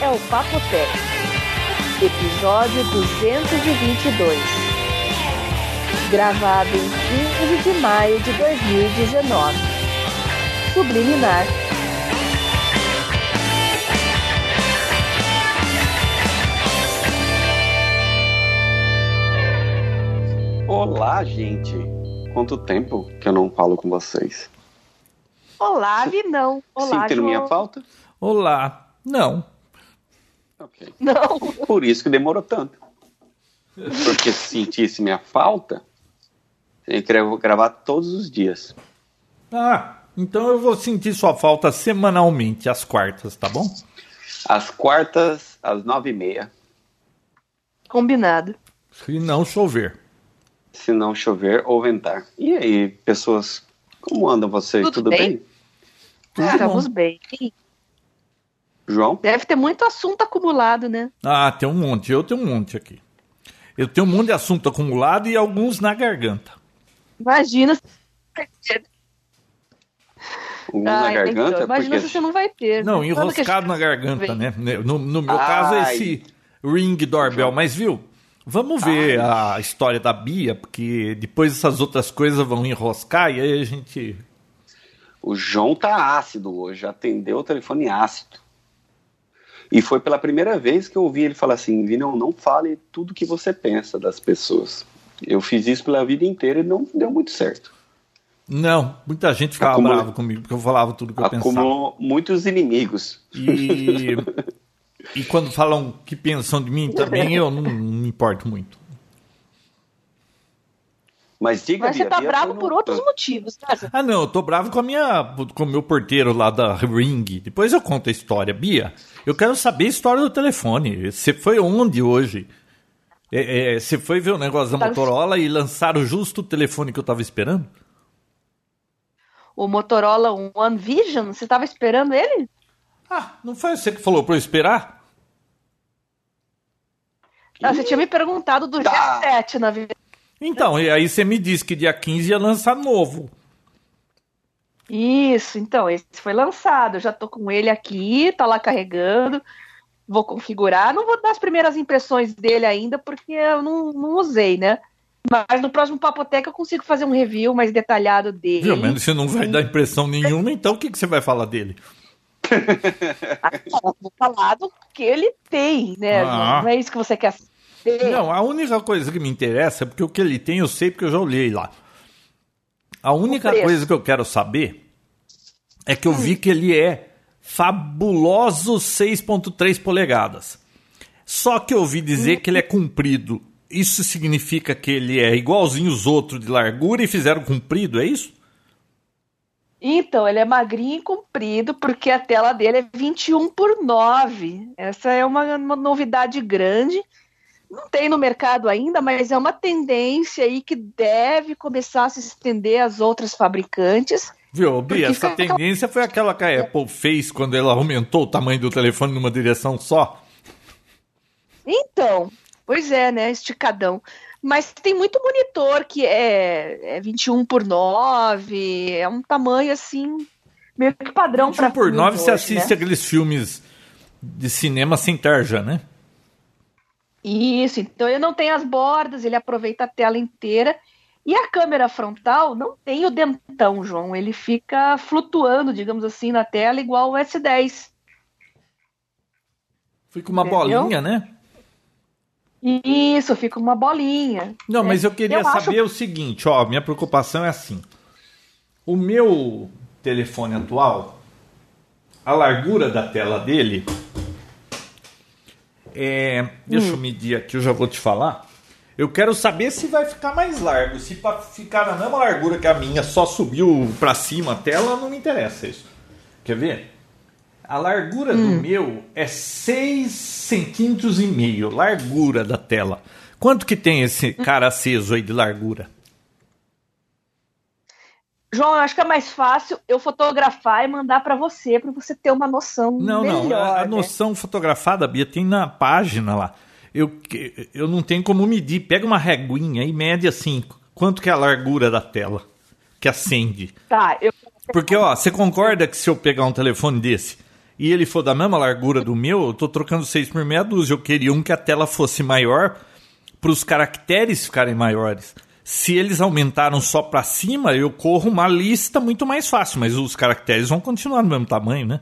é o Papotec, episódio 222, gravado em 15 de maio de 2019. Subliminar. Olá, gente. Quanto tempo que eu não falo com vocês? Olá, Vinão. Olá, Sentiram João. minha falta? Olá. Não. Ok. Não. Por isso que demorou tanto. Porque se sentisse minha falta, eu queria gravar todos os dias. Ah, então eu vou sentir sua falta semanalmente, às quartas, tá bom? Às quartas, às nove e meia. Combinado. Se não chover. Se não chover ou ventar. E aí, pessoas, como andam vocês? Tudo Tudo, bem? bem? Estamos bem. João? Deve ter muito assunto acumulado, né? Ah, tem um monte. Eu tenho um monte aqui. Eu tenho um monte de assunto acumulado e alguns na garganta. Imagina se Um na Ai, garganta? então, imagina porque se você não vai ter. Não, né? Enroscado gente- na garganta, né? No, no meu caso, Ai. esse ring doorbell. Mas, viu? Vamos ver a história da Bia, porque depois essas outras coisas vão enroscar e aí a gente. O João tá ácido hoje, atendeu o telefone ácido. E foi pela primeira vez que eu ouvi ele falar assim: Vinão, não fale tudo que você pensa das pessoas. Eu fiz isso pela vida inteira e não deu muito certo. Não, muita gente ficava Acumula- brava comigo, porque eu falava tudo que eu pensava. Acumulou muitos inimigos. E, e quando falam que pensam de mim também, eu não, não me importo muito. Mas diga Mas você tá Bia bravo no- por outros motivos, né? Ah, não, eu tô bravo com a minha, com o meu porteiro lá da Ring. Depois eu conto a história. Bia, eu quero saber a história do telefone. Você foi onde hoje? É, é, Você foi ver o negócio da Tá- Motorola e lançaram justo o telefone que eu tava esperando? O Motorola One Vision, você tava esperando ele? Ah, não foi você que falou pra eu esperar? Ah, você tinha me perguntado do Tá. G7, na verdade. Então, e aí você me disse que dia 15 ia lançar novo. Isso, então, esse foi lançado. Eu já tô com ele aqui, tá lá carregando. Vou configurar. Não vou dar as primeiras impressões dele ainda, porque eu não, não usei, né? Mas no próximo Papoteca eu consigo fazer um review mais detalhado dele. Viu? Mas você não vai dar impressão nenhuma, então o que, que você vai falar dele? Ah, vou falar do que ele tem, né? Ah. Não é isso que você quer saber? Não, a única coisa que me interessa é porque o que ele tem eu sei porque eu já olhei lá. A única coisa que eu quero saber é que eu vi que ele é fabuloso 6.3 polegadas. Só que eu ouvi dizer que ele é comprido. Isso significa que ele é igualzinho os outros de largura e fizeram comprido, é isso? Então, ele é magrinho e comprido, porque a tela dele é 21 por 9. Essa é uma, uma novidade grande. Não tem no mercado ainda, mas é uma tendência aí que deve começar a se estender às outras fabricantes. Viu, Bia, essa tendência foi aquela que a Apple fez quando ela aumentou o tamanho do telefone numa direção só. Então, pois é, né? Esticadão. Mas tem muito monitor que é, é 21 por 9, é um tamanho assim, meio que padrão para 21 por 9 você né? assiste aqueles filmes de cinema sem tarja, né? Isso, então ele não tem as bordas, ele aproveita a tela inteira. E a câmera frontal não tem o dentão, João. Ele fica flutuando, digamos assim, na tela, igual o S10. Fica uma Entendeu? bolinha, né? Isso, fica uma bolinha. Não, mas eu queria eu acho- saber o seguinte, ó, minha preocupação é assim. O meu telefone atual, a largura da tela dele é, deixa eu Hum. medir aqui, eu já vou te falar. Eu quero saber se vai ficar mais largo, se para ficar na mesma largura que a minha, só subiu pra cima a tela, não me interessa isso. Quer ver? A largura do Hum. meu é 6 centímetros e meio, largura da tela. Quanto que tem esse cara aceso aí de largura? João, eu acho que é mais fácil eu fotografar e mandar para você, para você ter uma noção Não, melhor. não. A, a né? noção fotografada, Bia, tem na página lá. Eu, eu não tenho como medir. Pega uma reguinha e mede assim. Quanto que é a largura da tela que acende? Tá, eu Porque, ó, você concorda que se eu pegar um telefone desse e ele for da mesma largura do meu, eu tô trocando 6 por meia dúzia. Eu queria um que a tela fosse maior para os caracteres ficarem maiores. Se eles aumentaram só para cima, eu corro uma lista muito mais fácil, mas os caracteres vão continuar no mesmo tamanho, né?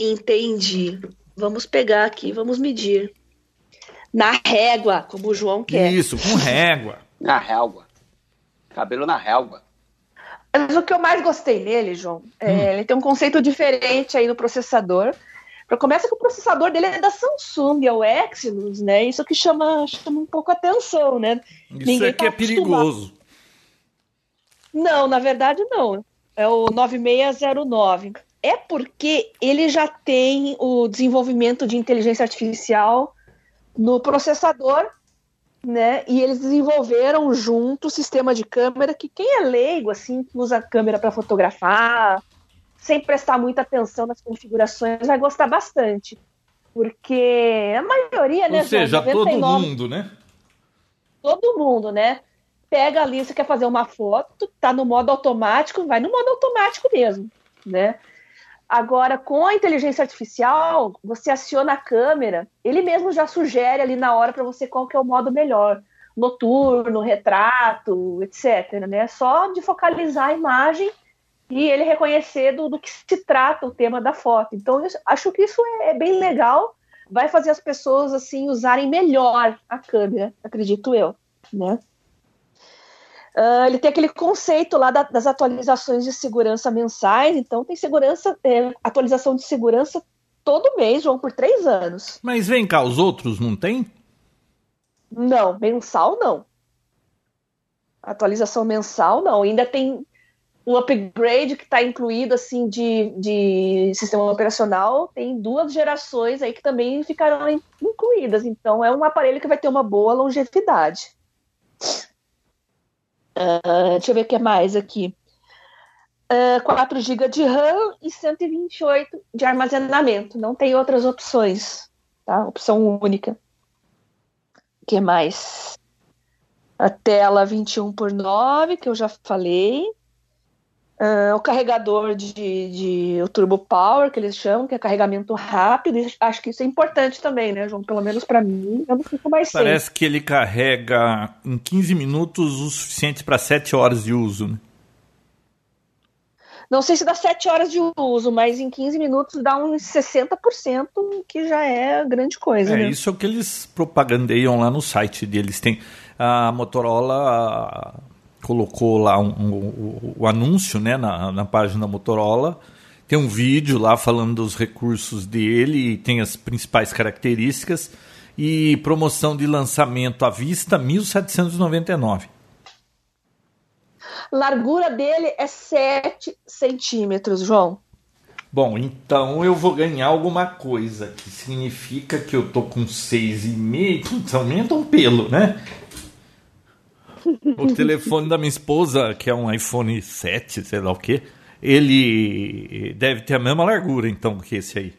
Entendi. Vamos pegar aqui, vamos medir. Na régua, como o João quer. Isso, com régua. Na régua. Cabelo na régua. Mas o que eu mais gostei nele, João, é, hum. ele tem um conceito diferente aí no processador. Começa que o processador dele é da Samsung, é o Exynos, né? Isso que chama, chama um pouco a atenção, né? Isso Ninguém aqui tá é perigoso. Não, na verdade não. É o 9609. É porque ele já tem o desenvolvimento de inteligência artificial no processador né? E eles desenvolveram junto o sistema de câmera que quem é leigo, assim, que usa a câmera para fotografar, sem prestar muita atenção nas configurações, vai gostar bastante. Porque a maioria, Ou né? Ou seja, 99, todo mundo, né? Todo mundo, né? Pega ali, você quer fazer uma foto, tá no modo automático, vai no modo automático mesmo, né? Agora, com a inteligência artificial, você aciona a câmera, ele mesmo já sugere ali na hora para você qual que é o modo melhor. Noturno, retrato, etc. Né? Só de focalizar a imagem e ele reconhecer do, do que se trata o tema da foto. Então, eu acho que isso é, é bem legal, vai fazer as pessoas assim usarem melhor a câmera, acredito eu, né? Uh, ele tem aquele conceito lá da, das atualizações de segurança mensais, então tem segurança, é, atualização de segurança todo mês, João, por três anos. Mas vem cá, os outros não tem? Não, mensal não. Atualização mensal não. Ainda tem o upgrade que está incluído assim de, de sistema operacional. Tem duas gerações aí que também ficarão incluídas. Então é um aparelho que vai ter uma boa longevidade. Uh, deixa eu ver o que mais aqui. Uh, 4 GB de RAM e 128 de armazenamento. Não tem outras opções, tá? Opção única. O que mais? A tela 21 por 9, que eu já falei. Uh, o carregador de, de, o Turbo Power, que eles chamam, que é carregamento rápido. Acho que isso é importante também, né, João? Pelo menos para mim, eu não fico mais sem. Parece que ele carrega em 15 minutos o suficiente para 7 horas de uso, né? Não sei se dá 7 horas de uso, mas em 15 minutos dá uns 60%, que já é grande coisa. É, né? isso é o que eles propagandeiam lá no site deles. Tem a Motorola colocou lá um, um, o anúncio né, na, na página da Motorola. Tem um vídeo lá falando dos recursos dele, tem as principais características e promoção de lançamento à vista 1799. Largura dele é 7 centímetros, João. Bom, então eu vou ganhar alguma coisa, que significa que eu tô com 6,5. Putz, aumenta um pelo, né? O telefone da minha esposa, que é um iPhone 7, sei lá o que, ele deve ter a mesma largura, então, que esse aí.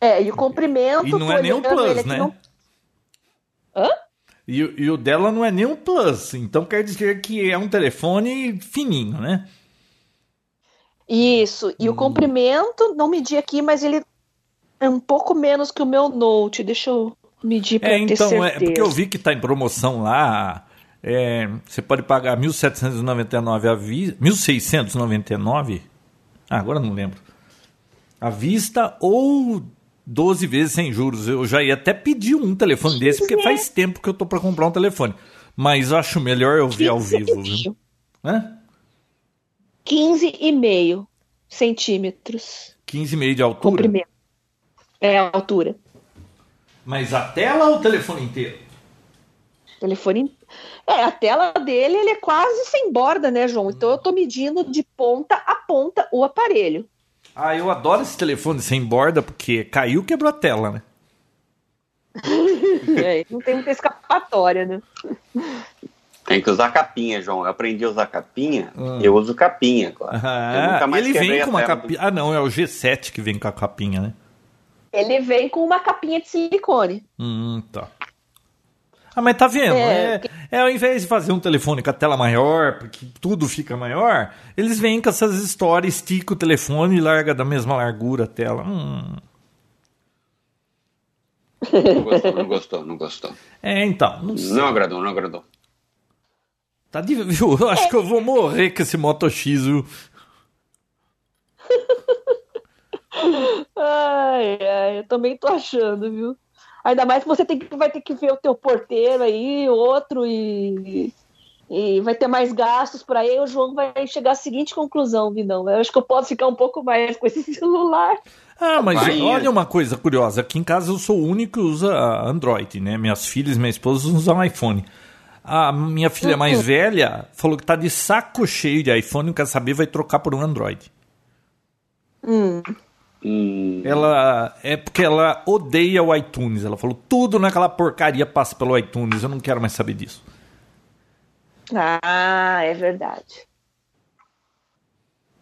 É, e o comprimento. E não é nem um Plus, né? Não... Hã? E, e, o dela não é nem um Plus, então quer dizer que é um telefone fininho, né? Isso, e hum. o comprimento, não medi aqui, mas ele é um pouco menos que o meu Note. Deixa eu medir é, ter então, certeza. É, porque eu vi que está em promoção lá é, você pode pagar 1.799 à vista, 1.699, ah, agora não lembro, à vista ou 12 vezes sem juros. Eu já ia até pedir um telefone desse, porque faz tempo que eu tô para comprar um telefone. Mas acho melhor eu ver ao vivo. Viu? Hã? 15,5 centímetros. 15,5 de altura? Comprimento. É a altura. Mas a tela ou o telefone inteiro? Telefone. É, a tela dele ele é quase sem borda, né, João? Então eu tô medindo de ponta a ponta o aparelho. Ah, eu adoro esse telefone sem borda porque caiu, quebrou a tela, né? é, não tem muita escapatória, né? Tem que usar capinha, João. Eu aprendi a usar capinha, ah. eu uso capinha, claro. Ah, ele vem com uma capinha. Ah, não, é o G7 que vem com a capinha, né? Ele vem com uma capinha de silicone. Hum, tá. Ah, mas tá vendo? É, é, é, ao invés de fazer um telefone com a tela maior, porque tudo fica maior, eles vêm com essas histórias, estica o telefone e larga da mesma largura a tela. Hum. Não gostou, não gostou, não gostou. É, então. Não, não agradou, não agradou. Tá de, viu? Eu acho que eu vou morrer com esse Moto X, viu? ai, ai, eu também tô achando, viu? Ainda mais que você tem que, vai ter que ver o teu porteiro aí, outro, e, e vai ter mais gastos por aí. O João vai chegar à seguinte conclusão, Vinão. Eu acho que eu posso ficar um pouco mais com esse celular. Ah, mas vai, olha uma coisa curiosa. Aqui em casa eu sou o único que usa Android, né? Minhas filhas e minha esposa usam iPhone. A minha filha uhum. mais velha falou que tá de saco cheio de iPhone, não quer saber, vai trocar por um Android. Hum. Hum. Ela é porque ela odeia o iTunes. Ela falou tudo naquela porcaria passa pelo iTunes. Eu não quero mais saber disso. Ah, é verdade.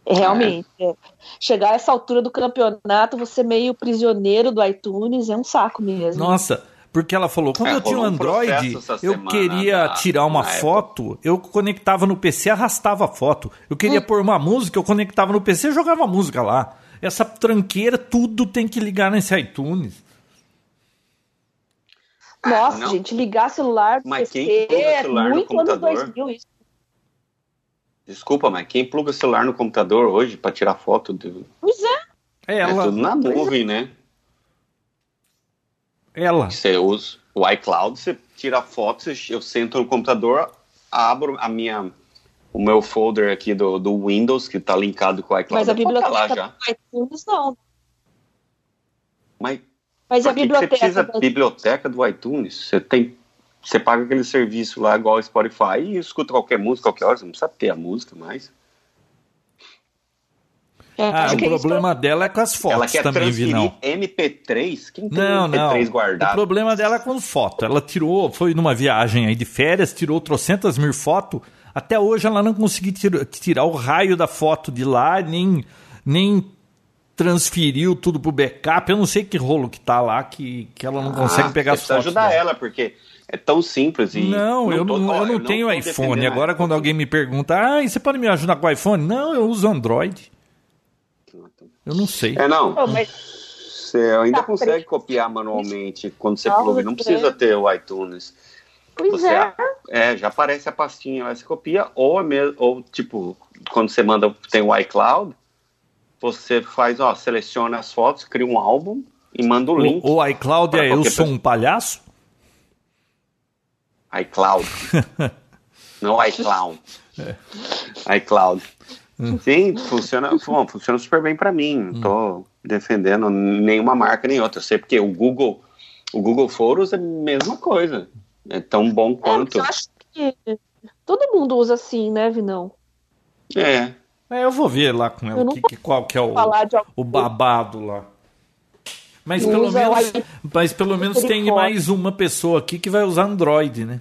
É, realmente, é. chegar a essa altura do campeonato, você meio prisioneiro do iTunes é um saco mesmo. Nossa, porque ela falou, quando é, eu tinha um Android, eu queria na, tirar uma foto, época. eu conectava no PC, arrastava a foto. Eu queria hum. pôr uma música, eu conectava no PC e jogava a música lá. Essa tranqueira, tudo tem que ligar nesse iTunes. Nossa, ah, gente, ligar celular mas PC quem pluga é celular muito no computador? 2000 isso. Desculpa, mas quem pluga celular no computador hoje para tirar foto do... Pois é. É, ela... é tudo na nuvem, né? Ela. Você usa o iCloud, você tira foto, eu sento no computador, abro a minha o meu folder aqui do, do Windows, que está linkado com o iCloud. Mas a biblioteca lá já. do iTunes não. Mas, Mas a biblioteca... Você precisa da biblioteca do iTunes? Você tem... Você paga aquele serviço lá igual ao Spotify e escuta qualquer música, qualquer hora, você não precisa ter a música mais. É, ah, o problema isso... dela é com as fotos ela quer também, Vinão. MP3? Quem tem não, MP3 não. guardado? O problema dela é com foto. Ela tirou, foi numa viagem aí de férias, tirou trocentas mil fotos até hoje ela não conseguiu tirar o raio da foto de lá, nem, nem transferiu tudo pro backup. Eu não sei que rolo que tá lá que, que ela não ah, consegue pegar as fotos. ajudar dela. ela, porque é tão simples. E não, não eu, tô, não, eu, não, tenho iPhone. Agora, quando alguém me pergunta, ah, você pode me ajudar com o iPhone? Não, eu uso Android. Eu não sei. É, não. Você ainda tá consegue preto. copiar manualmente quando você pluga. Não precisa ter o iTunes. Pois você, é. é. já aparece a pastinha lá, você copia, ou, mesmo, ou tipo, quando você manda, tem o iCloud, você faz, ó, seleciona as fotos, cria um álbum e manda o, o link. O iCloud é eu sou um palhaço? iCloud. Não iCloud. É. iCloud. Hum. Sim, funciona, bom, funciona super bem para mim. Não tô hum. defendendo nenhuma marca nem outra. Eu sei porque o Google, o Google Photos é a mesma coisa. É tão bom é, quanto. É, eu acho que todo mundo usa assim, né, Vinão? É. é eu vou ver lá com ela que, que, qual que é o, o babado lá. Mas pelo, menos, mas pelo menos tem mais uma pessoa aqui que vai usar Android, né?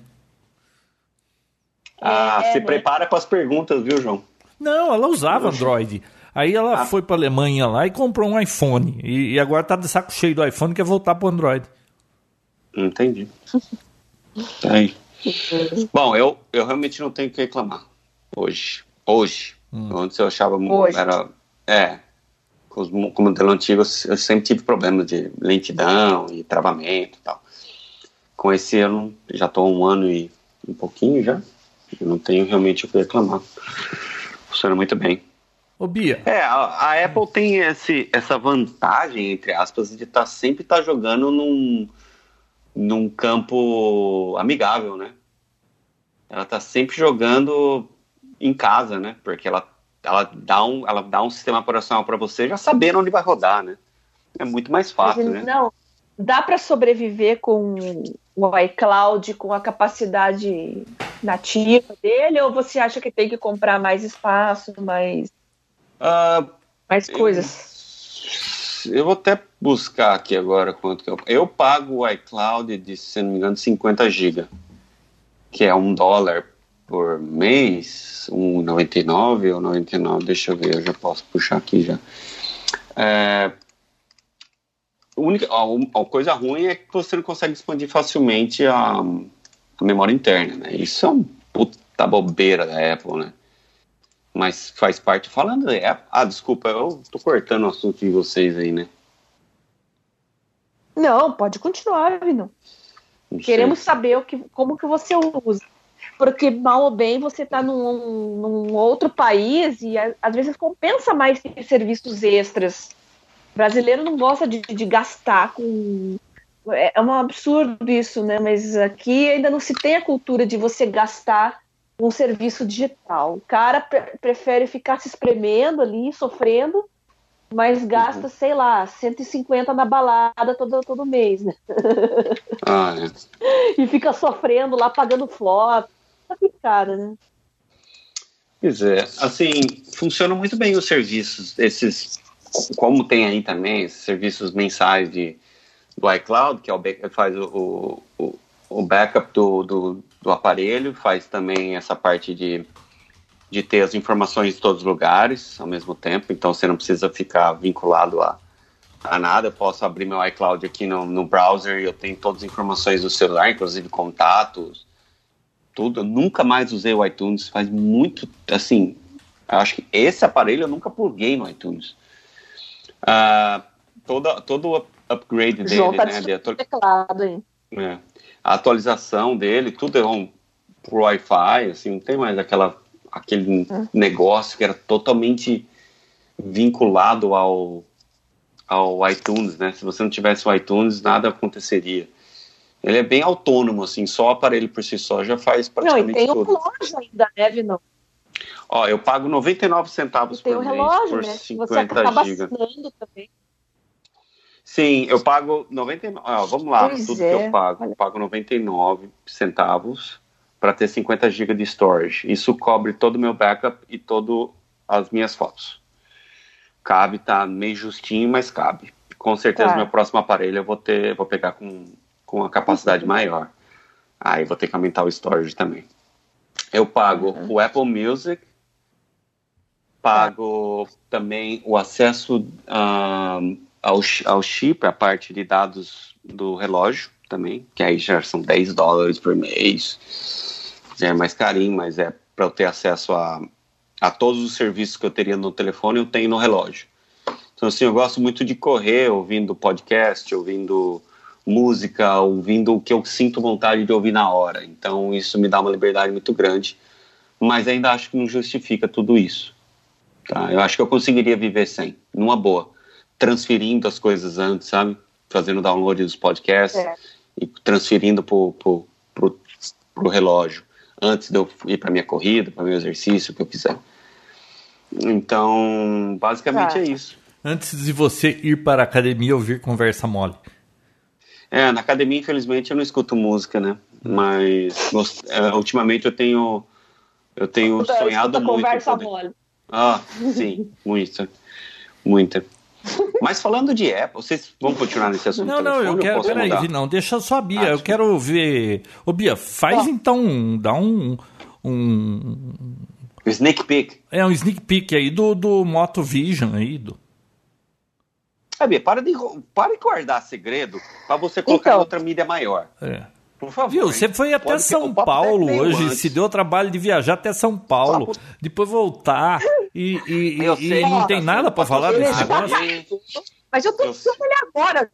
Ah, é, se né? prepara para as perguntas, viu, João? Não, ela usava Android. Aí ela ah. foi para Alemanha lá e comprou um iPhone. E, e agora tá de saco cheio do iPhone e quer voltar para Android. Entendi. Tem. Bom, eu, eu realmente não tenho que reclamar hoje. Hoje. Hum. Antes eu achava hoje. era É. Com, os, com o modelo antigo eu sempre tive problemas de lentidão e travamento e tal. Com esse eu não, já estou um ano e um pouquinho já. Eu não tenho realmente o que reclamar. Funciona muito bem. Ô, Bia. É, a, a Apple tem esse, essa vantagem, entre aspas, de estar tá, sempre estar tá jogando num num campo amigável, né? Ela tá sempre jogando em casa, né? Porque ela, ela, dá, um, ela dá um sistema operacional para você já sabendo onde vai rodar, né? É muito mais fácil, Mas, né? Não, dá para sobreviver com o iCloud, com a capacidade nativa dele, ou você acha que tem que comprar mais espaço, mais, uh, mais coisas? eu vou até buscar aqui agora quanto que eu. Eu pago o iCloud de, se não me engano, 50 GB, que é um dólar por mês, 1,99 ou 99, deixa eu ver, eu já posso puxar aqui já. É, a, única, a, a, coisa ruim é que você não consegue expandir facilmente a, a memória interna, né? Isso é um puta bobeira da Apple, né? Mas faz parte. Falando Apple. Ah, desculpa, eu tô cortando o assunto de vocês aí, né? Não, pode continuar, Vino. Queremos saber o que, como que você usa. Porque, mal ou bem, você está num, num, outro país e às vezes compensa mais ter serviços extras. O brasileiro não gosta de, de gastar com. É, é um absurdo isso, né? Mas aqui ainda não se tem a cultura de você gastar um serviço digital. O cara pre prefere ficar se espremendo ali, sofrendo, mas gasta, uhum. sei lá, 150 na balada todo, todo mês, né? Ah, é. E fica sofrendo lá, pagando foto. Tá cara, né? Pois é, assim, funcionam muito bem os serviços, esses, como tem aí também, esses serviços mensais de, do iCloud, que é o, faz o, o, o backup do, do, do aparelho, faz também essa parte de, de ter as informações de todos os lugares ao mesmo tempo, então você não precisa ficar vinculado a, a nada. Eu posso abrir meu iCloud aqui no, no browser e eu tenho todas as informações do celular, inclusive contatos, tudo. Eu nunca mais usei o iTunes, faz muito, assim, eu acho que esse aparelho eu nunca pluguei no iTunes. Uh, toda, todo o upgrade dele, tá né? De teclado, hein? É a atualização dele, tudo é um por Wi-Fi, assim, não tem mais aquela, aquele hum. negócio que era totalmente vinculado ao, ao iTunes, né? Se você não tivesse o iTunes, nada aconteceria. Ele é bem autônomo, assim, só o aparelho por si só já faz praticamente tudo. Não, e tem tudo. uma loja ainda, né, não? Ó, eu pago 99 centavos por mês relógio, por né? 50 GB. também. Sim, eu pago 99. Ah, vamos lá, pois tudo é. que eu pago. Eu pago 99 centavos para ter 50 GB de storage. Isso cobre todo o meu backup e todas as minhas fotos. Cabe, tá meio justinho, mas cabe. Com certeza, tá. meu próximo aparelho eu vou ter, vou pegar com, com uma capacidade uhum. maior. Aí vou ter que aumentar o storage também. Eu pago uhum. o Apple Music, pago tá. também o acesso. Um, ao, ao chip, a parte de dados do relógio também, que aí já são 10 dólares por mês. Já é mais carinho, mas é para eu ter acesso a, a todos os serviços que eu teria no telefone, eu tenho no relógio. Então, assim, eu gosto muito de correr ouvindo podcast, ouvindo música, ouvindo o que eu sinto vontade de ouvir na hora. Então, isso me dá uma liberdade muito grande, mas ainda acho que não justifica tudo isso. Tá? Eu acho que eu conseguiria viver sem, numa boa transferindo as coisas antes, sabe? Fazendo download dos podcasts é. e transferindo pro, pro, pro, pro, relógio antes de eu ir para minha corrida, para meu exercício, o que eu quiser. Então, basicamente é isso. Antes de você ir para a academia ouvir conversa mole. É, na academia, infelizmente, eu não escuto música, né? Mas é, ultimamente eu tenho eu tenho Escuta, sonhado muito. Conversa poder... mole. Ah, sim, muita, muita. Mas falando de Apple, vocês vão continuar nesse assunto? Não, não, eu quero. Peraí, não, deixa só a Bia. Ah, eu quero ver. Ô, Bia, faz então. Dá um. Um. Sneak peek. É, um sneak peek aí do, do Moto Vision aí. Do... É, Bia, para de, para de guardar segredo para você colocar então, em outra mídia maior. É. Por favor. Viu, você foi até São Paulo hoje, antes. se deu o trabalho de viajar até São Paulo, papo... depois voltar e, e, e, e não tem nada para falar desse negócio. Mas eu tô precisando ele agora.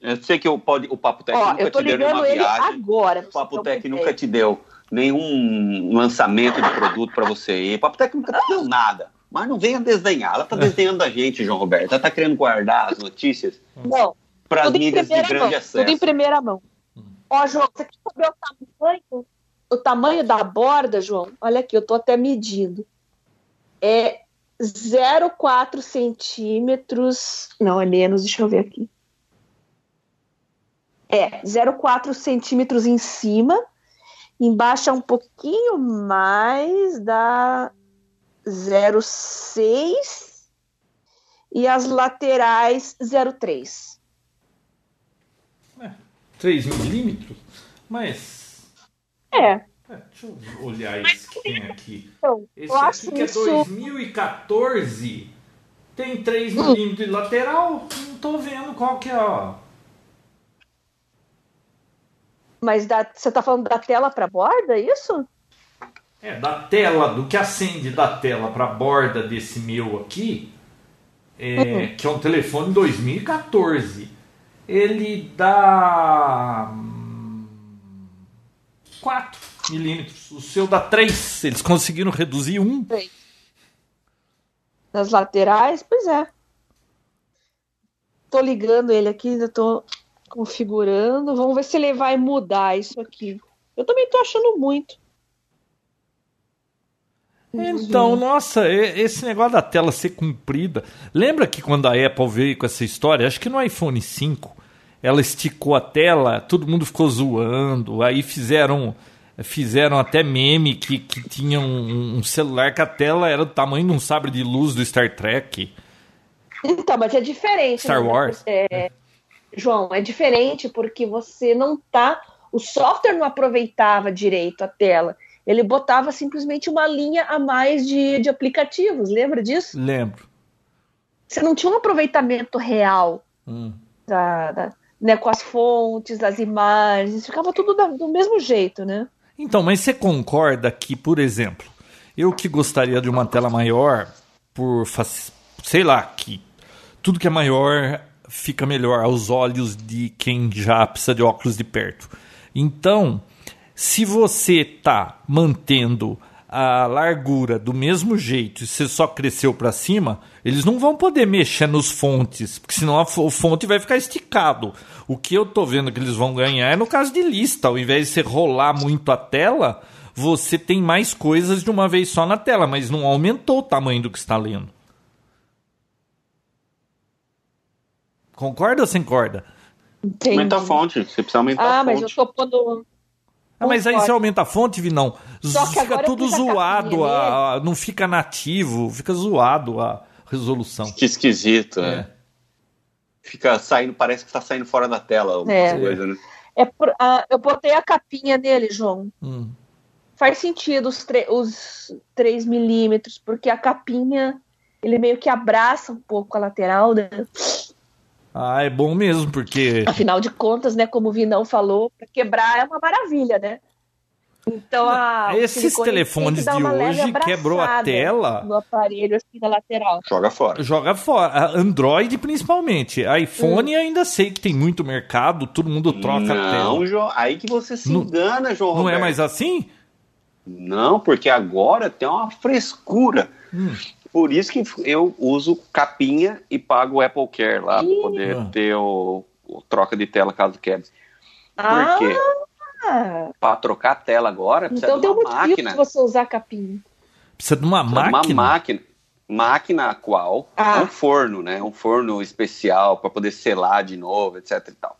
Eu sei que o, pode, o Papo Tech Ó, nunca te deu nenhuma viagem. Agora, o Papo Tech nunca te deu nenhum lançamento de produto para você ir. O Papo Tech nunca te deu nada. Mas não venha desenhar. Ela tá desenhando a gente, João Roberto. Ela tá querendo guardar as notícias para as mídias de grande mão, acesso. Tudo em primeira mão. Ó, João, você quer saber o tamanho, o tamanho da borda, João? Olha aqui, eu tô até medindo. É 0,4 centímetros. Não, é menos, deixa eu ver aqui. É, 0,4 centímetros em cima. Embaixo é um pouquinho mais, dá 0,6. E as laterais, 0,3. 3 milímetros, mas. É. é. Deixa eu olhar esse que tem aqui. Esse aqui que é isso... 2014 tem 3 hum. milímetros de lateral. Não tô vendo qual que é, ó. Mas da, você tá falando da tela para borda, é isso? É, da tela, do que acende da tela para a borda desse meu aqui, é, uhum. que é um telefone 2014, ele dá 4 hum, milímetros. O seu dá 3. Eles conseguiram reduzir 1. 3. Nas laterais, pois é. Tô ligando ele aqui, ainda tô configurando. Vamos ver se ele vai mudar isso aqui. Eu também tô achando muito. Então, nossa, esse negócio da tela ser comprida. Lembra que quando a Apple veio com essa história, acho que no iPhone 5, ela esticou a tela, todo mundo ficou zoando, aí fizeram fizeram até meme que, que tinha um, um celular que a tela era do tamanho de um sabre de luz do Star Trek. Então, mas é diferente. Star né? Wars. É, João, é diferente porque você não tá. O software não aproveitava direito a tela ele botava simplesmente uma linha a mais de, de aplicativos, lembra disso? Lembro. Você não tinha um aproveitamento real hum. da, da, né, com as fontes, das imagens, ficava tudo do mesmo jeito, né? Então, mas você concorda que, por exemplo, eu que gostaria de uma tela maior, por sei lá, que tudo que é maior fica melhor aos olhos de quem já precisa de óculos de perto. Então, se você está mantendo a largura do mesmo jeito e você só cresceu para cima, eles não vão poder mexer nos fontes, porque senão a fonte vai ficar esticado. O que eu tô vendo que eles vão ganhar é no caso de lista, ao invés de você rolar muito a tela, você tem mais coisas de uma vez só na tela, mas não aumentou o tamanho do que está lendo. Concorda ou sem corda? Entendi. Aumenta a fonte, você precisa aumentar ah, a fonte. Ah, mas eu tô pondo ah, mas aí você aumenta a fonte, Vinão. Fica tudo zoado, a, a, não fica nativo, fica zoado a resolução. Que esquisito, é. é. Fica saindo, parece que está saindo fora da tela é. coisa, né? É por, eu botei a capinha nele, João. Hum. Faz sentido os, os 3 milímetros, porque a capinha ele meio que abraça um pouco a lateral, né? Ah, é bom mesmo, porque. Afinal de contas, né, como o Vinão falou, para quebrar é uma maravilha, né? Então a. Esses telefones de hoje quebrou a tela. No aparelho, assim, na lateral. Joga fora. Joga fora. Android, principalmente. iPhone, hum. ainda sei que tem muito mercado, todo mundo troca não, a tela. Não, João. Aí que você se não, engana, João. Não Roberto. é mais assim? Não, porque agora tem uma frescura. Hum. Por isso que eu uso capinha e pago o Apple Care lá, para poder ah. ter o, o, troca de tela caso quebre. Ah. Por quê? Para trocar a tela agora, precisa então, de uma máquina. Então você usar capinha. Precisa de uma precisa máquina? De uma máquina. Máquina a qual ah. um forno, né? Um forno especial para poder selar de novo, etc e tal.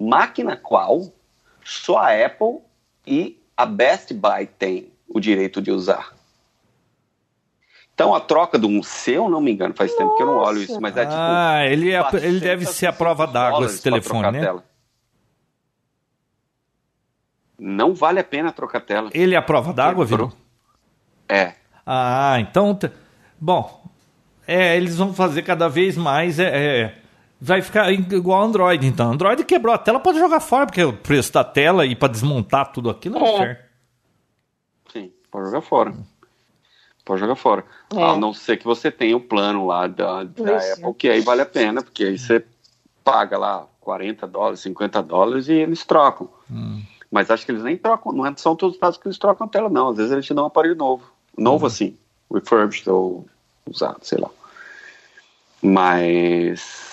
Máquina qual só a Apple e a Best Buy tem o direito de usar. Então a troca do um eu não me engano, faz Nossa. tempo que eu não olho isso, mas é tipo. Ah, ele, é, ele deve ser a prova d'água esse telefone, né? Tela. Não vale a pena trocar tela. Ele é a prova d'água, viu? É. Ah, então. Bom, é, eles vão fazer cada vez mais. É, é, vai ficar igual Android, então. Android quebrou a tela, pode jogar fora, porque o preço da tela e para desmontar tudo aquilo não é certo. Sim, pode jogar fora. Pode jogar fora. É. A não ser que você tenha o plano lá da, da Apple, que aí vale a pena, porque aí você paga lá 40 dólares, 50 dólares e eles trocam. Hum. Mas acho que eles nem trocam, não é, são todos os casos que eles trocam a tela, não. Às vezes eles te dão um aparelho novo. Novo hum. assim, refurbished ou usado, sei lá. Mas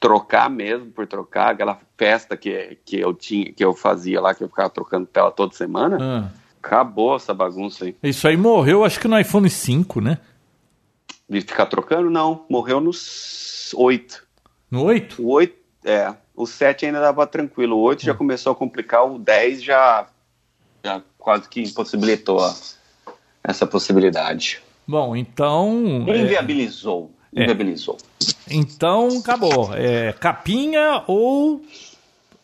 trocar mesmo por trocar, aquela festa que, que eu tinha, que eu fazia lá, que eu ficava trocando tela toda semana. Hum Acabou essa bagunça aí. Isso aí morreu, acho que no iPhone 5, né? De ficar trocando? Não, morreu no 8. No 8? O 8, é. O 7 ainda dava tranquilo. O 8 já hum. começou a complicar, o 10 já, já quase que impossibilitou essa possibilidade. Bom, então. É, inviabilizou. É, inviabilizou. Então, acabou. É, capinha ou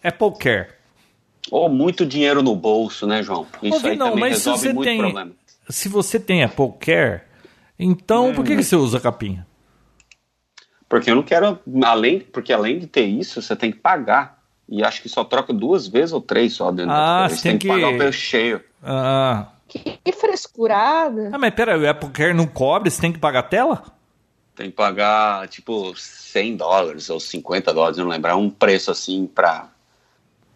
Apple Care? Ou muito dinheiro no bolso, né, João? Isso Ouvi, aí não, também mas resolve se você muito tem, problema. Se você tem Apple Care, então hum. por que, que você usa capinha? Porque eu não quero, além, porque além de ter isso, você tem que pagar E acho que só troca duas vezes ou três só dentro Ah, da você Você tem tem que que- pagar o preço cheio. Ah. Que frescurada. ah, mas pera, o Apple Care não cobre? Você tem que pagar a tela? Tem que pagar, tipo, 100 dólares ou 50 dólares, não lembrar. Um preço assim pra,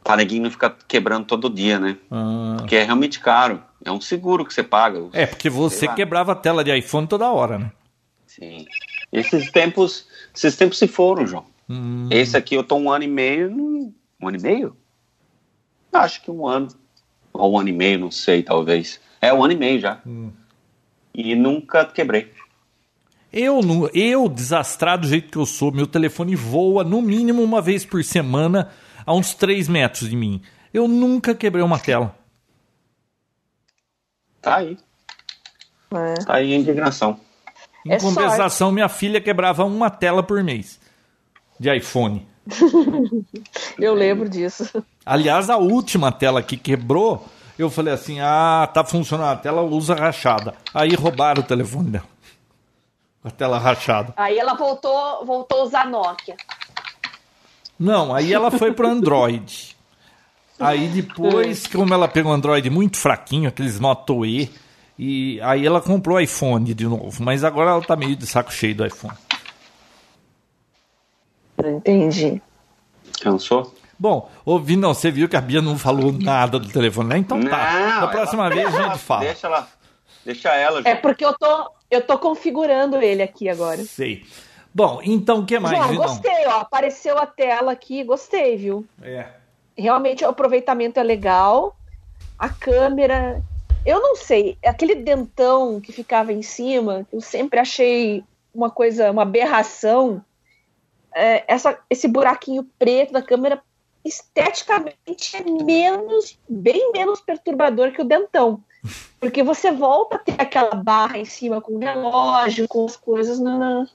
pra neguinho não ficar quebrando todo dia, né? Ah. Porque é realmente caro. É um seguro que você paga. É, porque você quebrava a tela de iPhone toda hora, né? Sim. Esses tempos, esses tempos se foram, João. Hum. Esse aqui eu tô um ano e meio. Um ano e meio? Acho que um ano. Ou um ano e meio, não sei, talvez. É um ano e meio já. Hum. E nunca quebrei. Eu, eu, desastrado do jeito que eu sou, meu telefone voa no mínimo uma vez por semana a uns 3 metros de mim. Eu nunca quebrei uma tela. Tá aí. É. Tá aí a indignação. Em É compensação, minha filha quebrava uma tela por mês de iPhone. Eu lembro disso. Aliás, a última tela que quebrou, eu falei assim: ah, tá funcionando a tela, usa rachada. Aí roubaram o telefone dela. A tela rachada. Aí ela voltou, voltou a usar Nokia. Não, aí ela foi pro Android. Aí depois, como ela pegou um Android muito fraquinho, aqueles Moto E, e aí ela comprou iPhone de novo. Mas agora ela tá meio de saco cheio do iPhone. Entendi. Cansou? Bom, ouvi, não, você viu que a Bia não falou nada do telefone, né? Então tá. Da próxima ela- vez a gente fala. Deixa ela. Deixa ela, É porque eu tô, eu tô configurando ele aqui agora. Sei. Bom, então o que mais, João, Vinão? gostei, ó. Apareceu a tela aqui, gostei, viu? É. Realmente o aproveitamento é legal. A câmera. Eu não sei, aquele dentão que ficava em cima, eu sempre achei uma coisa, uma aberração. É, essa, esse buraquinho preto da câmera, esteticamente, é menos, bem menos perturbador que o dentão. Porque você volta a ter aquela barra em cima com o relógio, com as coisas na,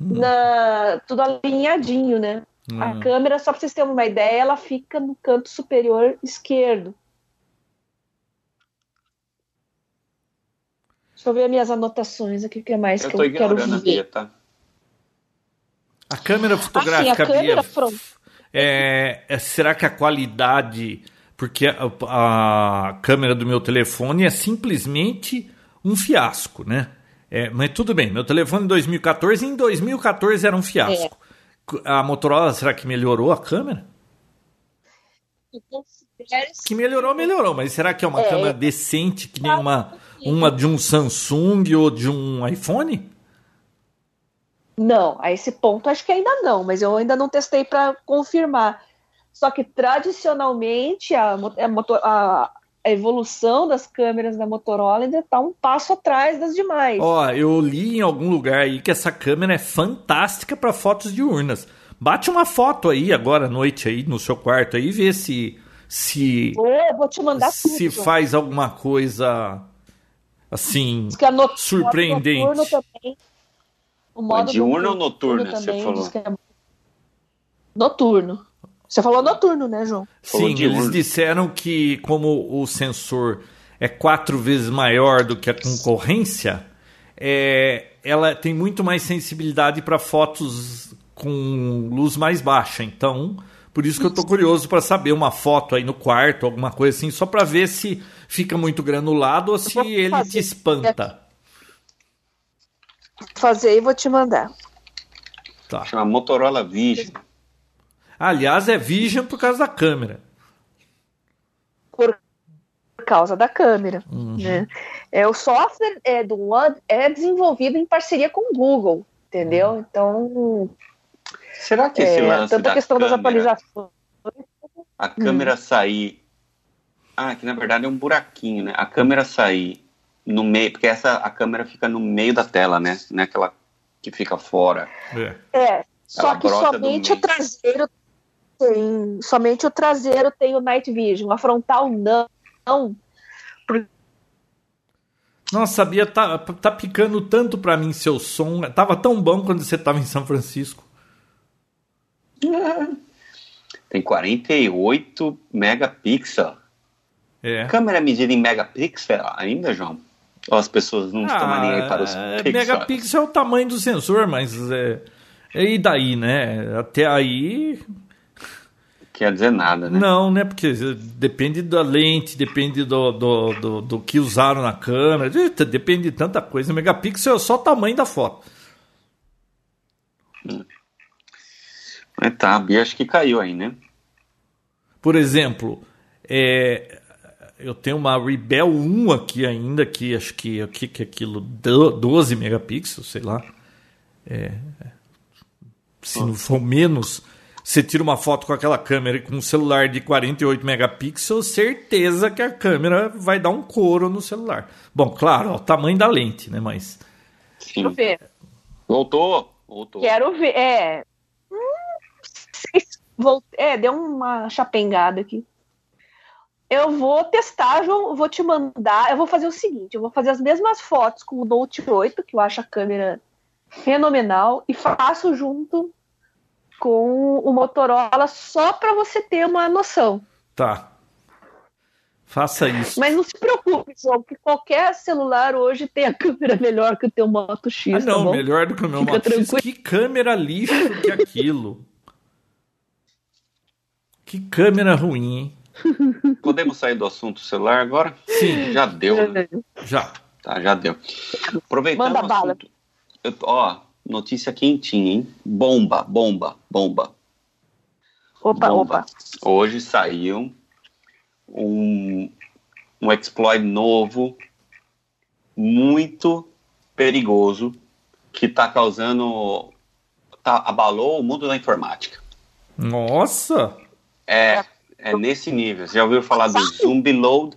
na- tudo alinhadinho, né? A Hum. câmera, só para vocês terem uma ideia, ela fica no canto superior esquerdo. Deixa eu ver minhas anotações aqui, o que é mais Eu que eu quero a ver. Bia, tá? A câmera fotográfica, Assim, a câmera Bia, front- é, é- será que a qualidade... Porque a, a câmera do meu telefone é simplesmente um fiasco, né? É, mas tudo bem, meu telefone em 2014, em 2014 era um fiasco. A Motorola, será que melhorou a câmera? Que melhorou, melhorou, mas será que é uma É. câmera decente que nem uma, uma de um Samsung ou de um iPhone? Não, a esse ponto acho que ainda não, mas eu ainda não testei para confirmar. Só que tradicionalmente a, a a- a evolução das câmeras da Motorola ainda está um passo atrás das demais. Ó, eu li em algum lugar aí que essa câmera é fantástica para fotos diurnas. Bate uma foto aí agora à noite aí no seu quarto aí e vê se se eu vou te mandar se tudo. faz alguma coisa assim Diz que a no- surpreendente. modo noturno também. O modo diurna ou noturno noturna, você também falou? é Noturno. Você falou noturno, né, João? Falou Sim, eles disseram que como o sensor é quatro vezes maior do que a concorrência, é, ela tem muito mais sensibilidade para fotos com luz mais baixa. Então, por isso que eu tô curioso para saber uma foto aí no quarto, alguma coisa assim, só para ver se fica muito granulado ou se ele te fazer. espanta. Vou fazer e vou te mandar. Tá. Chama Motorola Vision. Aliás, é Vision por causa da câmera. Por causa da câmera. Uhum. Né? É, o software é, do One é desenvolvido em parceria com o Google, entendeu? Uhum. Então, Será que esse é, lance tanto a questão das câmera, atualizações. a câmera sair... Ah, que na verdade é um buraquinho, né? A câmera sair no meio... Porque essa, a câmera fica no meio da tela, né? Não é aquela que fica fora. É. É, só que somente o traseiro tem. Somente o traseiro tem o Night Vision. A frontal não. não. Nossa, a Bia tá, tá picando tanto pra mim seu som. Tava tão bom quando você tava em São Francisco. Tem 48 megapixels. É. A câmera medida em megapixel ainda, João? Ou as pessoas não estão nem aí para os é, pixels? megapixel é o tamanho do sensor, mas é, é, e daí, né? Até aí. Quer dizer nada, né? Não, né? Porque depende da lente, depende do, do, do, do que usaram na câmera, depende de tanta coisa. Megapixel é só o tamanho da foto. Mas tá, a Bia acho que caiu aí, né? Por exemplo, é, eu tenho uma Rebel 1 aqui ainda, que acho que, o que, que é aquilo? 12 megapixels, sei lá. É, se não for menos, você tira uma foto com aquela câmera e com um celular de 48 megapixels, certeza que a câmera vai dar um couro no celular. Bom, claro, ó, o tamanho da lente, né? Mas. Sim. Quero ver. Voltou? Voltou. Quero ver. É. Hum, é, deu uma chapengada aqui. Eu vou testar, João, vou te mandar. Eu vou fazer o seguinte: eu vou fazer as mesmas fotos com o Note 8, que eu acho a câmera fenomenal, e faço junto com o Motorola só para você ter uma noção. Tá. Faça isso. Mas não se preocupe, João, que qualquer celular hoje tem a câmera melhor que o teu Moto X. Ah, não, tá melhor do que o meu Fica Moto tranquilo. X. Que câmera lixo que aquilo. que câmera ruim, hein? Podemos sair do assunto celular agora? Sim. Já deu, né? Já. Tá, já deu. Aproveitando Manda o bala. assunto. Eu, ó, notícia quentinha, hein? Bomba, bomba, bomba. Opa, bomba. opa. Hoje saiu um, um exploit novo, muito perigoso, que está causando. Tá, abalou o mundo da informática. Nossa! É, é nesse nível. Você já ouviu falar do Zumbi Load?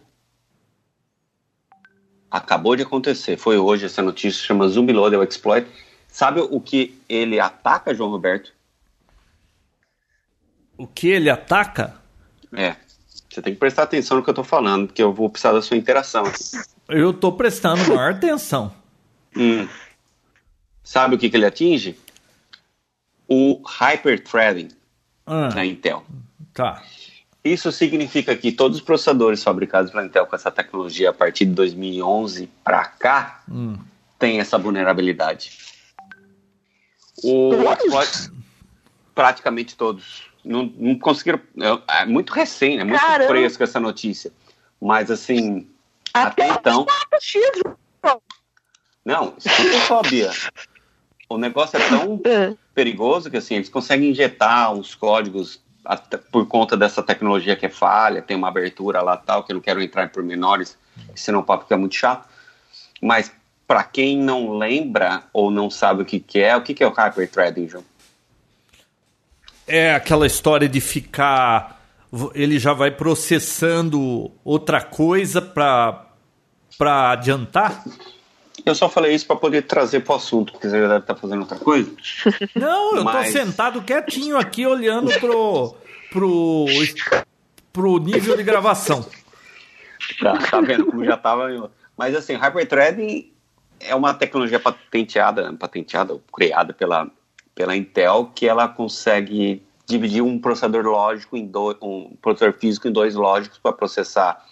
Acabou de acontecer. Foi hoje essa notícia, chama Zumbi Load, é o exploit. Sabe o que ele ataca, João Roberto? O que ele ataca? É. Você tem que prestar atenção no que eu tô falando, porque eu vou precisar da sua interação. Eu tô prestando maior atenção. Hum. Sabe o que, que ele atinge? O hyperthreading ah. na Intel. Tá. Isso significa que todos os processadores fabricados pela Intel com essa tecnologia a partir de 2011 para cá hum. têm essa vulnerabilidade. O exploit, praticamente todos. Não, não conseguiram. É, é muito recém, é muito Caramba. fresco essa notícia. Mas assim, até, até então. Não, escuta só, Bia. O negócio é tão é. perigoso que assim, eles conseguem injetar uns códigos por conta dessa tecnologia que é falha, tem uma abertura lá tal, que eu não quero entrar em pormenores, senão o papo fica muito chato. Mas para quem não lembra ou não sabe o que, que é, o que, que é o hyperthreading, João? É aquela história de ficar. Ele já vai processando outra coisa para adiantar? Eu só falei isso para poder trazer para o assunto, porque você já deve estar tá fazendo outra coisa. Não, eu Mas... tô sentado quietinho aqui olhando pro, pro, pro nível de gravação. Tá, tá vendo como já tava. Mas assim, hyperthreading é uma tecnologia patenteada, patenteada, criada pela, pela Intel, que ela consegue dividir um processador lógico em dois, um processador físico em dois lógicos para processar,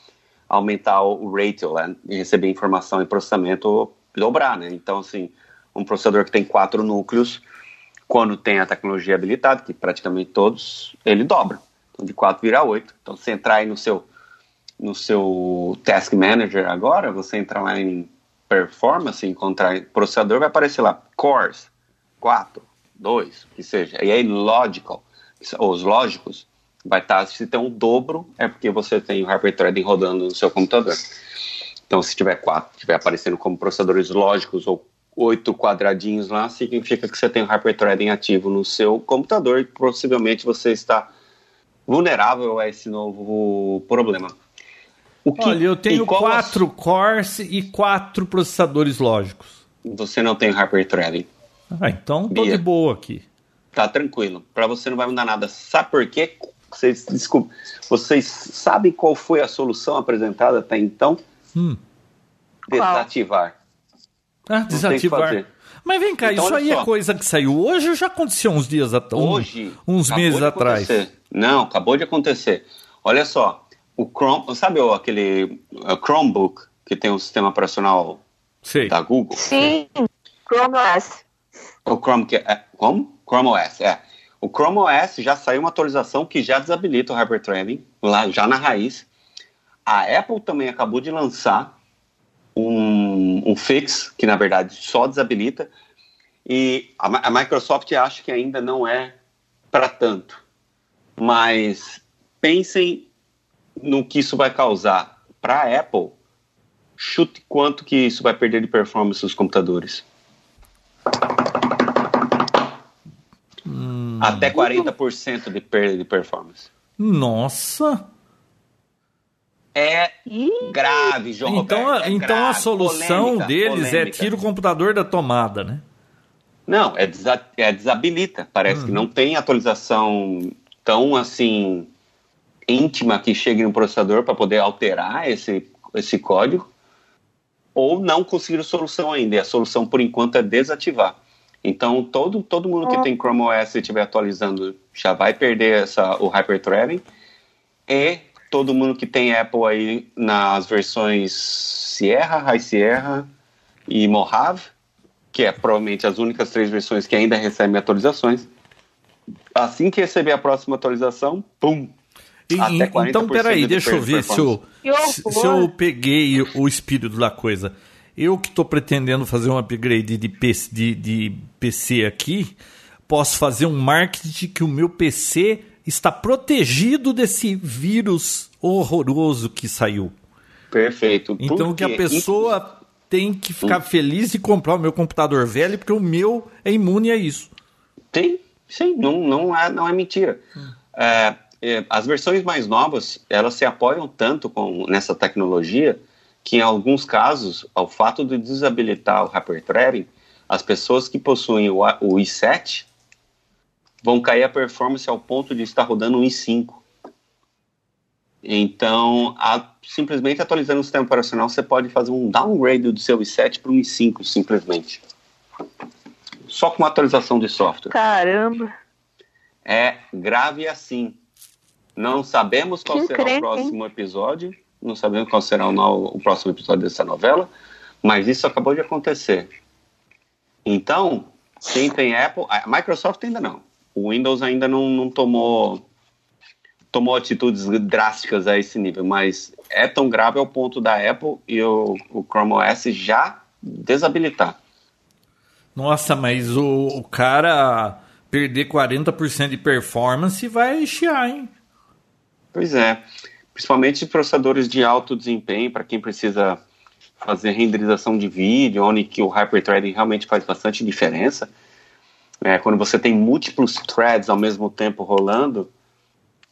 aumentar o ratio, né, e receber informação e processamento dobrar, né? Então, assim, um processador que tem quatro núcleos, quando tem a tecnologia habilitada, que praticamente todos, ele dobra. Então, de 4 vira 8. Então, você entrar aí no seu, no seu Task Manager agora, você entrar lá em Performance, encontrar processador, vai aparecer lá Cores 4, 2, que seja. E aí, Logical, os lógicos, vai estar, se tem um dobro, é porque você tem o hyperthreading rodando no seu computador. Então, se tiver quatro, tiver aparecendo como processadores lógicos ou oito quadradinhos lá, significa que você tem o hyperthreading ativo no seu computador e possivelmente você está vulnerável a esse novo problema. Que, Olha, eu tenho quatro cores e quatro processadores lógicos. Você não tem hyperthreading. Ah, então tô Bia, de boa aqui. Tá tranquilo. Para você não vai mudar nada. Sabe por quê? Vocês, desculpa, vocês sabem qual foi a solução apresentada até então? Hum. Desativar. Ah, desativar. Mas vem cá, então, isso aí é só. é coisa que saiu hoje ou já aconteceu uns dias atrás? Hoje. Uns meses atrás. Não, acabou de acontecer. Olha só, o Chrome, sabe aquele uh, Chromebook que tem o um sistema operacional Sim. da Google? Sim, Chrome OS. O Chrome que é, como? Chrome OS, é. o Chrome OS já saiu uma atualização que já desabilita o hyperthreading, lá já na raiz. A Apple também acabou de lançar um, um fix, que na verdade só desabilita, e a, a Microsoft acha que ainda não é para tanto. Mas pensem no que isso vai causar para a Apple. Chute quanto que isso vai perder de performance nos computadores. Hum. Até 40% de perda de performance. Nossa! É grave, João Então, Roberto, é então grave, a solução polêmica, deles é polêmica. tira o computador da tomada, né? Não, é, desa é desabilita. Parece Uhum. que não tem atualização tão assim íntima que chegue no processador para poder alterar esse, esse código. Ou não conseguiram solução ainda. E a solução, por enquanto, é desativar. Então, todo, todo mundo que tem Chrome OS e estiver atualizando já vai perder essa, o hyperthreading. E todo mundo que tem Apple aí nas versões Sierra, High Sierra e Mojave, que é provavelmente as únicas três versões que ainda recebem atualizações. Assim que receber a próxima atualização, pum! Até e- 40% então, peraí, de deixa eu ver se eu, se, se eu peguei o espírito da coisa. Eu que estou pretendendo fazer um upgrade de PC, de, de PC aqui, posso fazer um marketing que o meu PC está protegido desse vírus horroroso que saiu. Perfeito. Então Porque, que a pessoa tem que ficar feliz e comprar o meu computador velho, porque o meu é imune a isso. Tem, sim, não, não, é, não é mentira. É, é, as versões mais novas, elas se apoiam tanto com, nessa tecnologia que, em alguns casos, ao fato de desabilitar o hyperthreading, as pessoas que possuem o, o i7 vão cair a performance ao ponto de estar rodando um i5. Então, a- simplesmente atualizando o sistema operacional, você pode fazer um downgrade do seu i7 para um i5, simplesmente. Só com uma atualização de software. Caramba. É grave assim. Não sabemos qual Que será encrenca, o próximo episódio, não sabemos qual será o, o próximo episódio dessa novela, mas isso acabou de acontecer. Então, quem tem Apple, a Microsoft ainda não. O Windows ainda não, não tomou tomou atitudes drásticas a esse nível, mas é tão grave ao ponto da Apple e o, o Chrome OS já desabilitar. Nossa, mas o, o cara perder 40% de performance vai chiar, hein? Pois é, principalmente processadores de alto desempenho para quem precisa fazer renderização de vídeo, onde que o hyperthreading realmente faz bastante diferença. É, quando você tem múltiplos threads ao mesmo tempo rolando,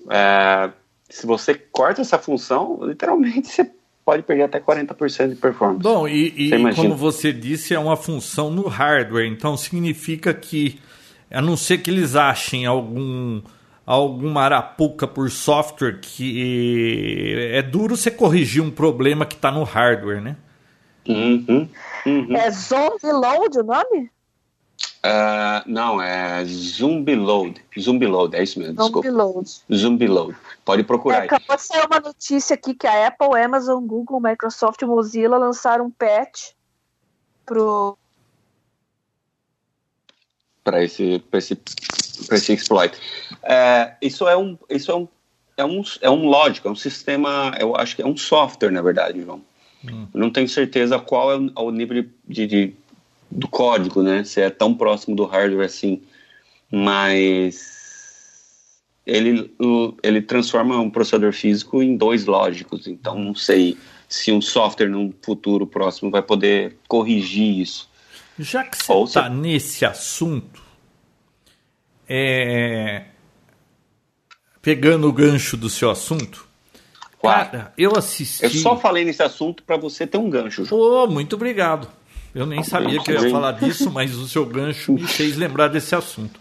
é, se você corta essa função, literalmente você pode perder até 40% de performance. Bom, e, e como você disse, é uma função no hardware, então significa que, a não ser que eles achem algum alguma arapuca por software que é duro você corrigir um problema que está no hardware, né? Uhum, uhum. É Zombie Load o nome? Ah, não, é Zumbi Load. Zumbi Load, é isso mesmo, Zombie desculpa. Load. Zumbi Load. Pode É, procurar aí. acabou de sair uma notícia aqui que a Apple, Amazon, Google, Microsoft e Mozilla lançaram um patch pro. Para esse, pra esse, pra esse exploit. É, isso é um, isso é um, é um, é um lógico, é um sistema, eu acho que é um software, na verdade, João. Não tenho certeza qual é o, nível de, de- do código, né? Se é tão próximo do hardware assim, mas ele, ele transforma um processador físico em dois lógicos. Então, não sei se um software num futuro próximo vai poder corrigir isso. Já que você está nesse assunto, é, pegando o gancho do seu assunto, Claro. cara, eu assisti. Eu só falei nesse assunto para você ter um gancho, João. Pô, muito obrigado. Eu nem sabia que eu ia falar disso, mas o seu gancho me fez lembrar desse assunto.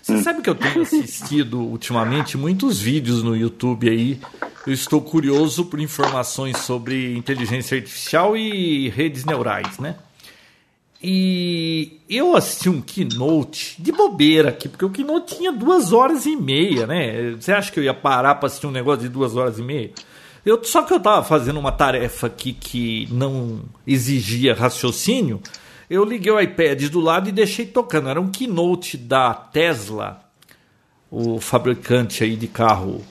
Você sabe que eu tenho assistido ultimamente muitos vídeos no YouTube aí. Eu estou curioso por informações sobre inteligência artificial e redes neurais, né? E eu assisti um keynote de bobeira aqui, porque o keynote tinha duas horas e meia, né? Você acha que eu ia parar para assistir um negócio de duas horas e meia? Eu, só que eu estava fazendo uma tarefa aqui que não exigia raciocínio, eu liguei o iPad do lado e deixei tocando. Era um keynote da Tesla o fabricante aí de carro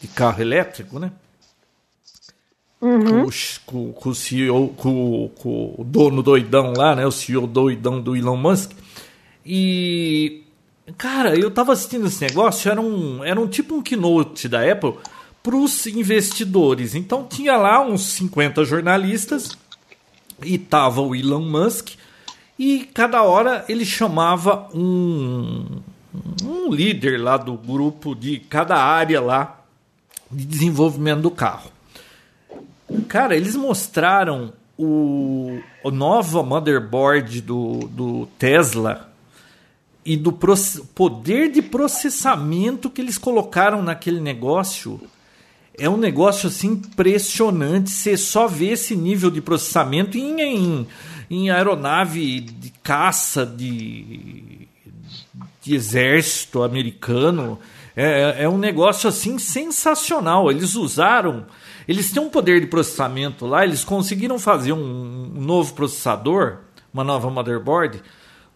de carro elétrico, né? Uhum. Com, com, o CEO, com, com, o dono doidão lá, né? O CEO doidão do Elon Musk. E cara, eu tava assistindo esse negócio, era um, era um tipo um keynote da Apple para os investidores. Então tinha lá uns 50 jornalistas e tava o Elon Musk e cada hora ele chamava um, um líder lá do grupo de cada área lá de desenvolvimento do carro. Cara, eles mostraram o, o nova motherboard do, do Tesla e do poder de processamento que eles colocaram naquele negócio. É um negócio assim impressionante. Você só vê esse nível de processamento em, em, em aeronave de caça de, de exército americano. É, é um negócio assim sensacional. Eles usaram. Eles têm um poder de processamento lá, eles conseguiram fazer um, novo processador, uma nova motherboard,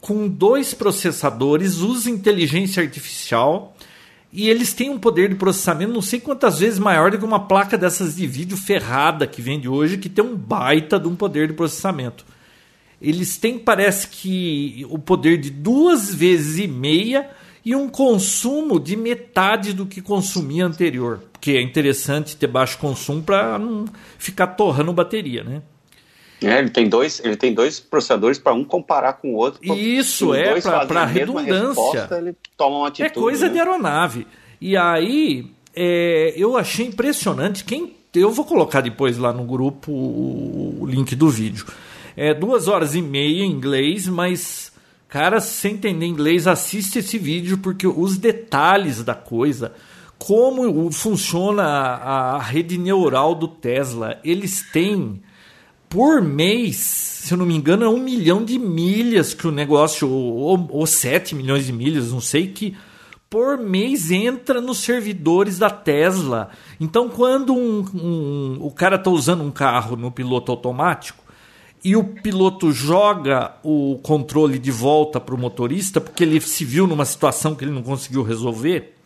com dois processadores, usa inteligência artificial e eles têm um poder de processamento não sei quantas vezes maior do que uma placa dessas de vídeo ferrada que vende hoje, que tem um baita de um poder de processamento. Eles têm, parece que, o poder de duas vezes e meia e um consumo de metade do que consumia anterior. Porque é interessante ter baixo consumo para não ficar torrando bateria, né? É, ele tem dois, ele tem dois processadores para um comparar com o outro. Isso é para redundância. Resposta, ele toma uma é atitude. É coisa né? de aeronave. E aí é, eu achei impressionante. Quem eu vou colocar depois lá no grupo o, o link do vídeo. É duas horas e meia em inglês, mas Cara, sem entender inglês, assiste esse vídeo porque os detalhes da coisa, como funciona a, a rede neural do Tesla, eles têm por mês, se eu não me engano, é um milhão de milhas que o negócio, ou, sete milhões de milhas, não sei que por mês entra nos servidores da Tesla. Então, quando um, um, o cara está usando um carro no piloto automático, e o piloto joga o controle de volta para o motorista, porque ele se viu numa situação que ele não conseguiu resolver,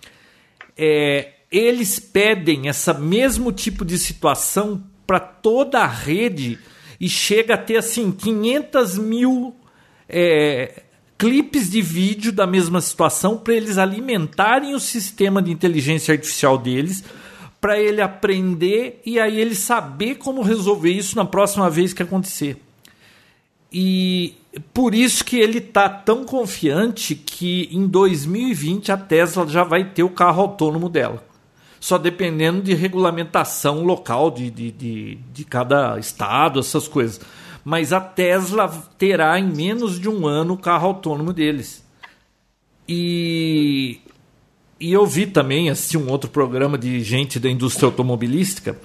é, eles pedem esse mesmo tipo de situação para toda a rede e chega a ter assim 500 mil é, clipes de vídeo da mesma situação para eles alimentarem o sistema de inteligência artificial deles para ele aprender e aí ele saber como resolver isso na próxima vez que acontecer. E por isso que ele está tão confiante que em 2020 a Tesla já vai ter o carro autônomo dela. Só dependendo de regulamentação local de, de, de, de cada estado, essas coisas. Mas a Tesla terá em menos de um ano o carro autônomo deles. E e eu vi também, assisti um outro programa de gente da indústria automobilística.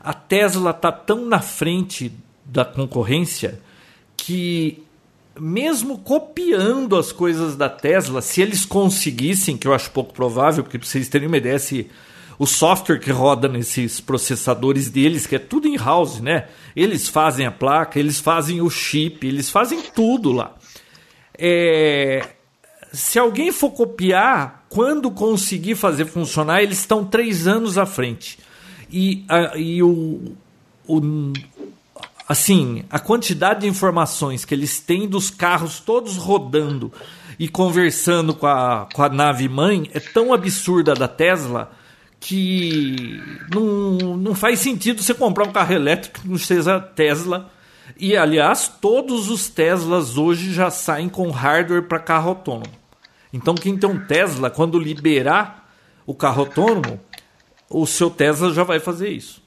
A Tesla está tão na frente da concorrência que, mesmo copiando as coisas da Tesla, se eles conseguissem, que eu acho pouco provável, porque para vocês terem uma ideia, se o software que roda nesses processadores deles, que é tudo in-house, né? Eles fazem a placa, eles fazem o chip, eles fazem tudo lá. É, se alguém for copiar, quando conseguir fazer funcionar, eles estão três anos à frente. E, a, e o, o, assim, a quantidade de informações que eles têm dos carros todos rodando e conversando com a, com a nave mãe é tão absurda da Tesla que não, não faz sentido você comprar um carro elétrico que não seja Tesla e, aliás, todos os Teslas hoje já saem com hardware para carro autônomo. Então, quem tem um Tesla, quando liberar o carro autônomo, o seu Tesla já vai fazer isso.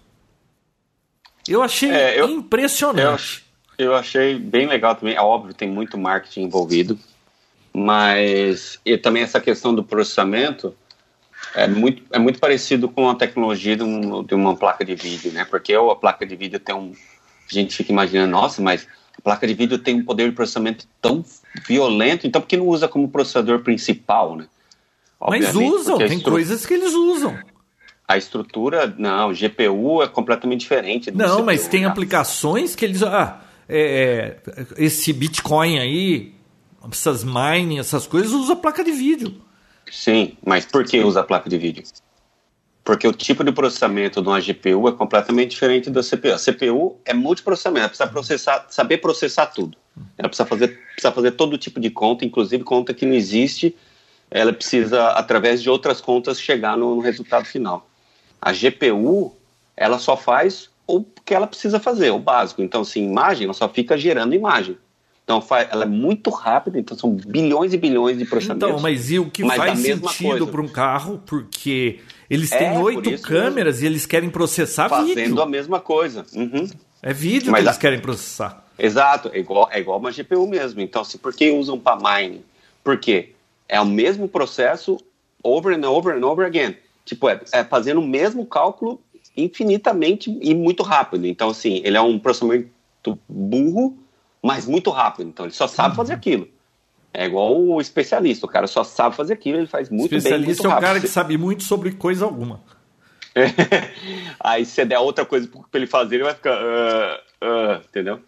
Eu achei é, eu, impressionante. Eu, eu, achei bem legal também. É óbvio, tem muito marketing envolvido, mas e também essa questão do processamento é muito, é muito parecido com a tecnologia de, um, de uma placa de vídeo, né? Porque a placa de vídeo tem um a gente fica imaginando, nossa, mas a placa de vídeo tem um poder de processamento tão violento, então por que não usa como processador principal, né? Obviamente, mas usam, tem estru... coisas que eles usam. A estrutura, não, GPU é completamente diferente. não, CPU, mas tem né? aplicações que eles. Ah, é, esse Bitcoin aí, essas mining, essas coisas, usa placa de vídeo. Sim, mas por que usa placa de vídeo? Porque o tipo de processamento de uma GPU é completamente diferente da CPU. A CPU é multiprocessamento, precisa processar, saber processar tudo. Ela precisa fazer, precisa fazer todo tipo de conta, inclusive conta que não existe, ela precisa, através de outras contas, chegar no, no resultado final. A GPU, ela só faz o que ela precisa fazer, o básico. Então, assim, imagem, ela só fica gerando imagem. Então, ela é muito rápida, então são bilhões e bilhões de processamentos. Então, mas e o que faz sentido para um carro? Porque eles têm é, oito câmeras mesmo. e eles querem processar Fazendo vídeo. Fazendo a mesma coisa. Uhum. É vídeo mas que eles a... querem processar. Exato, é igual, é igual uma GPU mesmo. Então, assim, por que usam para mining? Por quê? É o mesmo processo over and over and over again. Tipo, é, é fazendo o mesmo cálculo infinitamente e muito rápido. Então, assim, ele é um processamento burro, mas muito rápido. Então, ele só sabe fazer aquilo. É igual o especialista, o cara só sabe fazer aquilo, ele faz muito especialista bem, Especialista é o cara que sabe muito sobre coisa alguma. Aí se der outra coisa para ele fazer, ele vai ficar, uh, uh, entendeu?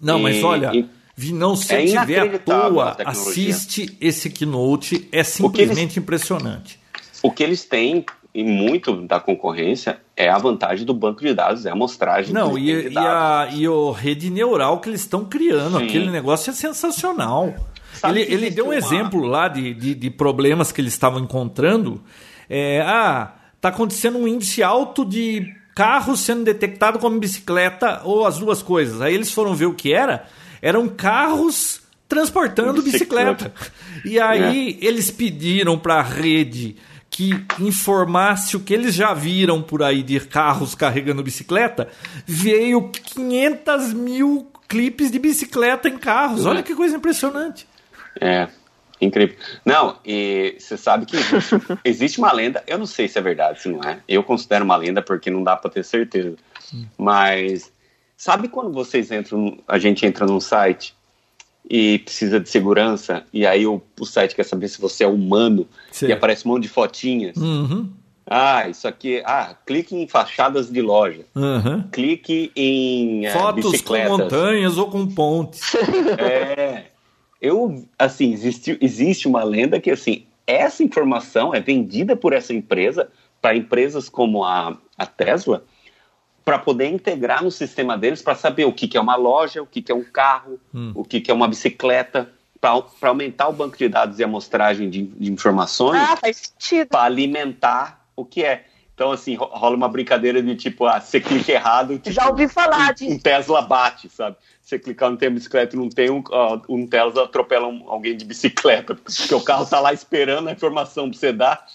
Não, e, mas olha, e, não se é tiver à toa, assiste esse keynote, é simplesmente eles, impressionante. O que eles têm e muito da concorrência é a vantagem do banco de dados, é a amostragem. Não, e, e, a, e o rede neural que eles estão criando, Sim. aquele negócio é sensacional. Sabe ele ele deu um uma... exemplo lá de, de, de, problemas que eles estavam encontrando. É, ah, tá acontecendo um índice alto de carros sendo detectado como bicicleta ou as duas coisas. Aí eles foram ver o que era. Eram carros transportando bicicleta. bicicleta. E aí é. eles pediram para a rede que informasse o que eles já viram por aí de carros carregando bicicleta, veio 500 mil clipes de bicicleta em carros. Olha que coisa impressionante. É, incrível. Não, e você sabe que existe, existe, uma lenda, eu não sei se é verdade, se não é. Eu considero uma lenda porque não dá para ter certeza. Mas sabe quando vocês entram, a gente entra num site e precisa de segurança, e aí o, o site quer saber se você é humano, Sim. e aparece um monte de fotinhas. Uhum. Ah, isso aqui. Ah, clique em fachadas de loja. Uhum. Clique em. É, Fotos bicicletas. com montanhas ou com pontes. É. Eu, assim, existe, existe uma lenda que, assim, essa informação é vendida por essa empresa para empresas como a, a Tesla para poder integrar no sistema deles para saber o que, que é uma loja, o que, que é um carro, hum. o que, que é uma bicicleta, para aumentar o banco de dados e a amostragem de, de informações ah, para alimentar o que é. Então, assim, rola uma brincadeira de tipo, ah, você clica errado. Tipo, Já ouvi falar disso. Um Tesla bate, sabe? Você clicar não tem bicicleta não tem um, uh, um Tesla atropela um, alguém de bicicleta, porque o carro tá lá esperando a informação para você dar,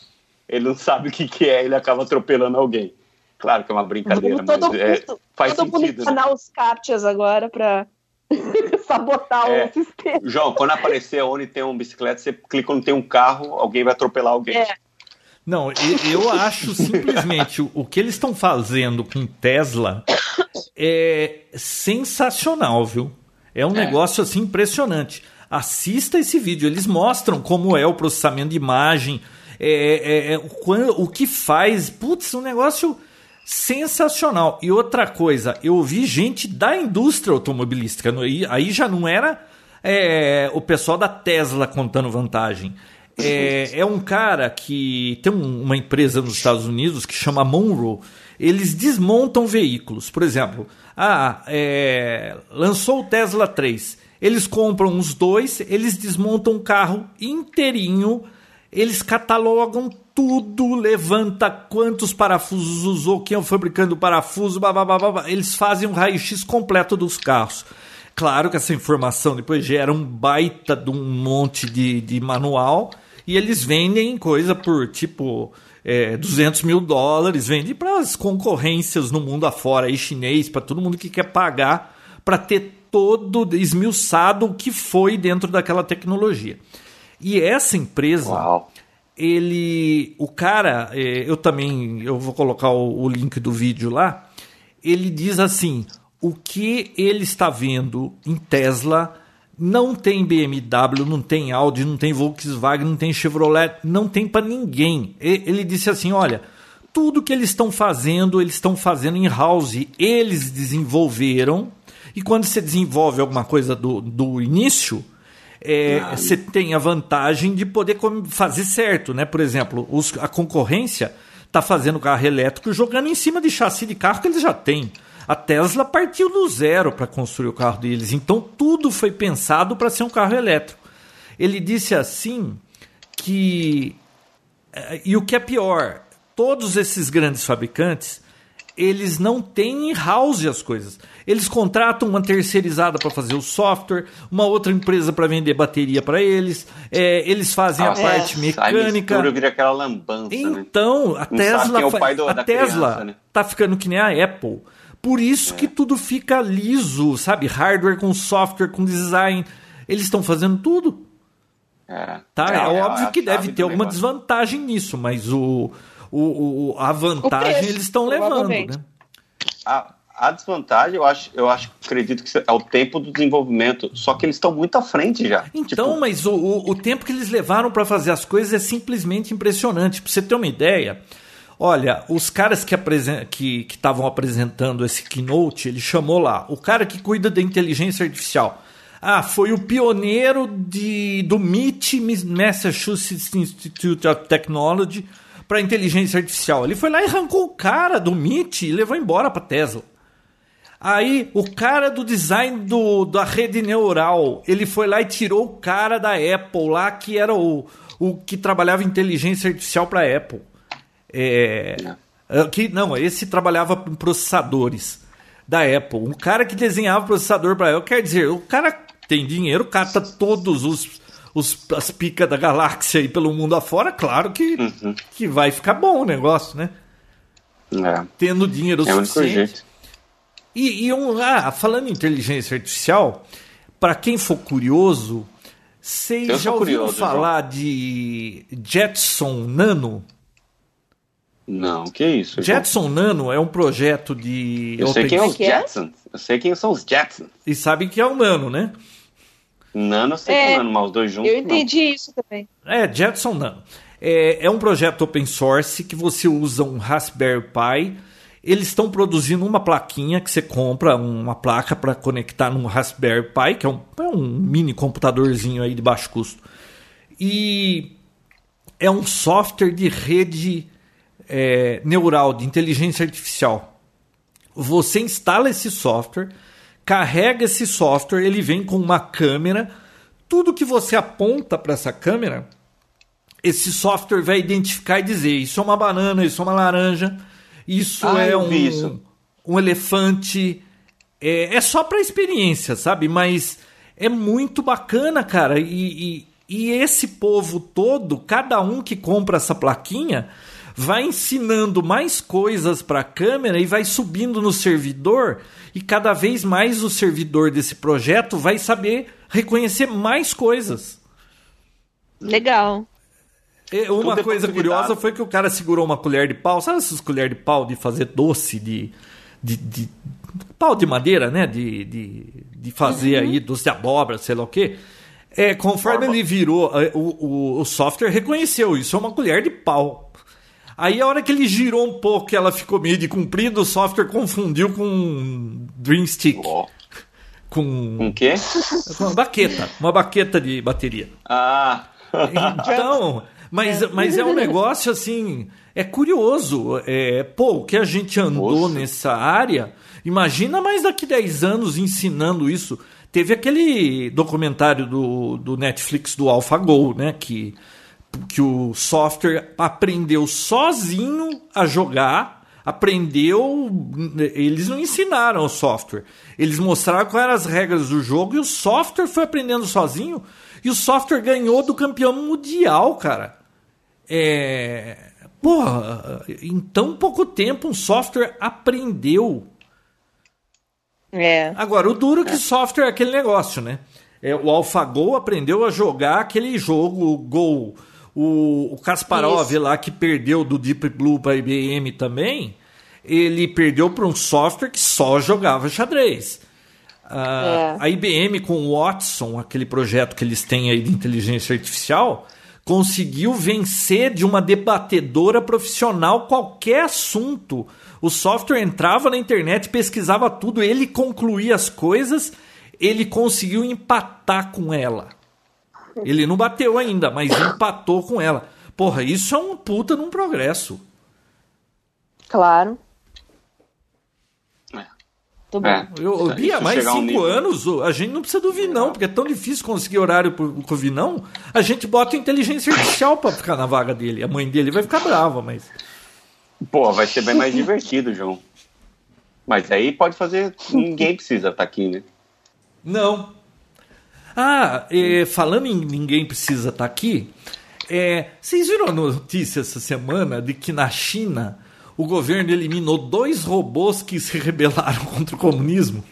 ele não sabe o que, que é, ele acaba atropelando alguém. Claro que é uma brincadeira, todo mas é, faz todo sentido. Todo né? os captchas agora para sabotar é, o sistema. João, quando aparecer onde tem uma bicicleta, você clica onde tem um carro, alguém vai atropelar alguém. É. Não, eu acho simplesmente o que eles estão fazendo com Tesla é sensacional, viu? É um é. negócio assim impressionante. Assista esse vídeo, eles mostram como é o processamento de imagem, é, é, é o, o que faz. Putz, um negócio sensacional. E outra coisa, eu ouvi gente da indústria automobilística, aí já não era é, o pessoal da Tesla contando vantagem. É, é um cara que tem uma empresa nos Estados Unidos que chama Monroe. Eles desmontam veículos. Por exemplo, ah, é, lançou o Tesla 3. Eles compram os dois, eles desmontam o carro inteirinho, eles catalogam tudo, levanta quantos parafusos usou, quem é o fabricante do parafuso, blá, blá, blá, blá. eles fazem um raio-x completo dos carros. Claro que essa informação depois gera um baita de um monte de, de manual e eles vendem coisa por tipo é, 200 mil dólares, vendem para as concorrências no mundo afora, aí chinês, para todo mundo que quer pagar para ter todo esmiuçado o que foi dentro daquela tecnologia. E essa empresa, Uau ele, o cara, é, eu também, eu vou colocar o, o link do vídeo lá. Ele diz assim: o que ele está vendo em Tesla não tem BMW, não tem Audi, não tem Volkswagen, não tem Chevrolet, não tem para ninguém. Ele disse assim: olha, tudo que eles estão fazendo, eles estão fazendo em house, eles desenvolveram. E quando você desenvolve alguma coisa do, do início, é, Ah. você tem a vantagem de poder fazer certo, né? Por exemplo, os- a concorrência está fazendo carro elétrico jogando em cima de chassi de carro que eles já têm. A Tesla partiu do zero para construir o carro deles, então tudo foi pensado para ser um carro elétrico. Ele disse assim que eh, e o que é pior, todos esses grandes fabricantes, eles não têm in-house as coisas. Eles contratam uma terceirizada para fazer o software, uma outra empresa para vender bateria para eles, eh, eles fazem a Nossa, parte Aí mecânica. mistura, vira aquela lambança, né? Então, a Não sabe Tesla, é do- a Tesla criança, né? tá ficando que nem a Apple. Por isso que tudo fica liso, sabe? Hardware com software, com design. Eles estão fazendo tudo. É, Tá? É, a- óbvio a que deve ter alguma negócio. desvantagem nisso, mas o, o, o- a vantagem preço, eles estão levando, né? A, a desvantagem, eu acho, eu acho, acredito que é o tempo do desenvolvimento. Só que eles estão muito à frente já. Então, Tipo, mas o, o, o tempo que eles levaram para fazer as coisas é simplesmente impressionante. Pra você ter uma ideia, olha, os caras que estavam que, que estavam apresentando esse keynote, ele chamou lá o cara que cuida da inteligência artificial. Ah, foi o pioneiro de, do MIT, Massachusetts Institute of Technology, para inteligência artificial. Ele foi lá e arrancou o cara do MIT e levou embora para Tesla. Aí, o cara do design do, da rede neural, ele foi lá e tirou o cara da Apple lá, que era o, o que trabalhava inteligência artificial para Apple. É, é, que, não, esse trabalhava em processadores da Apple. Um cara que desenhava processador para Apple, quer dizer, o cara tem dinheiro, cata todos os, os as picas da galáxia aí pelo mundo afora, claro que, Uhum. que vai ficar bom o negócio, né? é, Tendo dinheiro é o suficiente. E, e um, ah, falando em inteligência artificial, para quem for curioso, vocês já ouviram curioso, falar de Jetson Nano? Não, que isso? João? Jetson Nano é um projeto de. Eu sei quem é os é? Jetsons. Eu sei quem são os Jetsons. E sabem que é o Nano, né? Nano, sei É, Nano, mas os dois juntos. Eu entendi isso também. É, Jetson Nano. É, é um projeto open source que você usa um Raspberry Pi. Eles estão produzindo uma plaquinha que você compra, uma placa para conectar num Raspberry Pi, que é um, é um mini computadorzinho aí de baixo custo. E é um software de rede é, neural, de inteligência artificial. Você instala esse software, carrega esse software, ele vem com uma câmera. Tudo que você aponta para essa câmera, esse software vai identificar e dizer: isso é uma banana, isso é uma laranja, isso Ah, é um, isso. um elefante. É, é só para experiência, sabe? Mas é muito bacana, cara. E, e, e esse povo todo, cada um que compra essa plaquinha, vai ensinando mais coisas para a câmera e vai subindo no servidor. E cada vez mais o servidor desse projeto vai saber reconhecer mais coisas. Legal. E Uma Tudo coisa curiosa foi que o cara segurou uma colher de pau. Sabe essas colheres de pau de fazer doce de. de, de- pau de madeira, né? De, de, de fazer aí doce de abóbora, sei lá o quê. É, conforme Forma. ele virou, é, o, o, o software reconheceu isso é uma colher de pau. Aí a hora que ele girou um pouco, ela ficou meio de comprido, o software confundiu com um Dream Stick, Ó, com, Com o quê? com uma baqueta, uma baqueta de bateria. Ah, Então, mas, mas é um negócio assim, é curioso. É, pô, o que a gente andou Nossa. nessa área, imagina mais daqui 10 anos ensinando isso. Teve aquele documentário do, do Netflix do AlphaGo, né? Que, que o software aprendeu sozinho a jogar, aprendeu. Eles não ensinaram o software. Eles mostraram quais eram as regras do jogo e o software foi aprendendo sozinho. E o software ganhou do campeão mundial, cara. É. Porra, em tão pouco tempo um software aprendeu. É. Agora, o duro é que software é aquele negócio, né? É, o AlphaGo aprendeu a jogar aquele jogo, o Go. O, o Kasparov Isso. lá que perdeu do Deep Blue para IBM também, ele perdeu para um software que só jogava xadrez. Ah, É. A IBM com o Watson, aquele projeto que eles têm aí de inteligência artificial, conseguiu vencer de uma debatedora profissional qualquer assunto. O software entrava na internet, pesquisava tudo, ele concluía as coisas, ele conseguiu empatar com ela. Ele não bateu ainda, mas empatou com ela. Porra, isso é um puta num progresso. Claro. É. Tudo bom. É. Eu, Bia, mais um cinco nível- anos, a gente não precisa do Vinão, porque é tão difícil conseguir horário pro, com o Vinão. A gente bota inteligência artificial pra ficar na vaga dele. A mãe dele vai ficar brava, mas. Pô, vai ser bem mais divertido, João. Mas aí pode fazer. Ninguém precisa estar aqui, né? Não. Ah, é, falando em ninguém precisa estar aqui, é, vocês viram a notícia essa semana de que na China o governo eliminou dois robôs que se rebelaram contra o comunismo?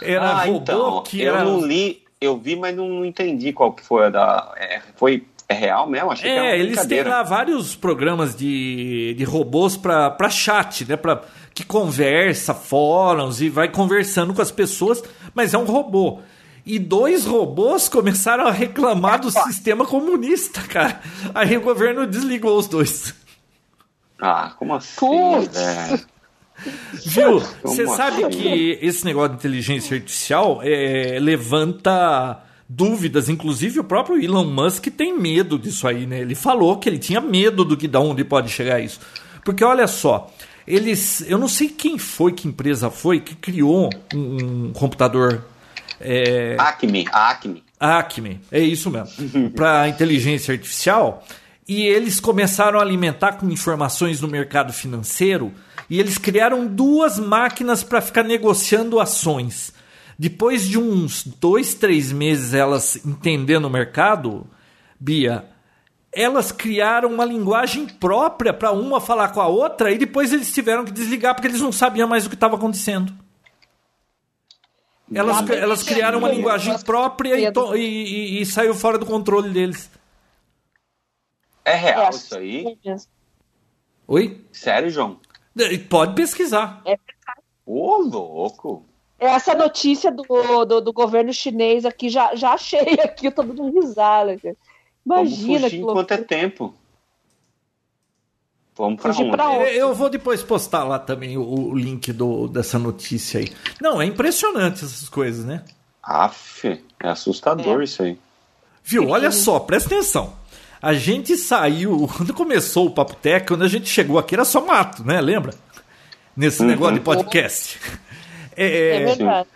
Era ah, robô então. que eu era. não li, eu vi, mas não, entendi qual que foi a da. É, foi. É real mesmo? Achei que era É, eles têm lá vários programas de, de robôs para chat, né? Pra, que conversa, fóruns e vai conversando com as pessoas, mas é um robô. E dois robôs começaram a reclamar do sistema comunista, cara. Aí o governo desligou os dois. Ah, como assim? Putz. velho? Viu? Como Você sabe assim? que esse negócio de inteligência artificial é, levanta dúvidas, inclusive o próprio Elon Musk tem medo disso aí, né? Ele falou que ele tinha medo do que da onde pode chegar isso. Porque olha só, eles, eu não sei quem foi, que empresa foi que criou um, um computador é, Acme, Acme. Acme, é isso mesmo, para inteligência artificial. E eles começaram a alimentar com informações no mercado financeiro e eles criaram duas máquinas para ficar negociando ações. Depois de uns dois, três meses elas entendendo o mercado, Bia, elas criaram uma linguagem própria para uma falar com a outra e depois eles tiveram que desligar porque eles não sabiam mais o que estava acontecendo. Elas, elas que criaram uma é linguagem própria e, e- e- e saiu fora do controle deles. É real É, isso aí? Oi? Sério, João? Pode pesquisar. Ô, louco. Essa notícia do, do, do governo chinês aqui, já, já achei aqui, eu tô dando risada. cara. Vamos Imagina fugir que enquanto é tempo. Vamos pra Fugir pra onde? Eu vou depois postar lá também o, o link do, dessa notícia aí. Não, é impressionante essas coisas, né? Aff, é assustador isso aí. Viu? Olha só, presta atenção. A gente saiu, quando começou o Papo Tech, quando a gente chegou aqui era só mato, né? Lembra? Nesse Uhum. negócio de podcast. É, É verdade.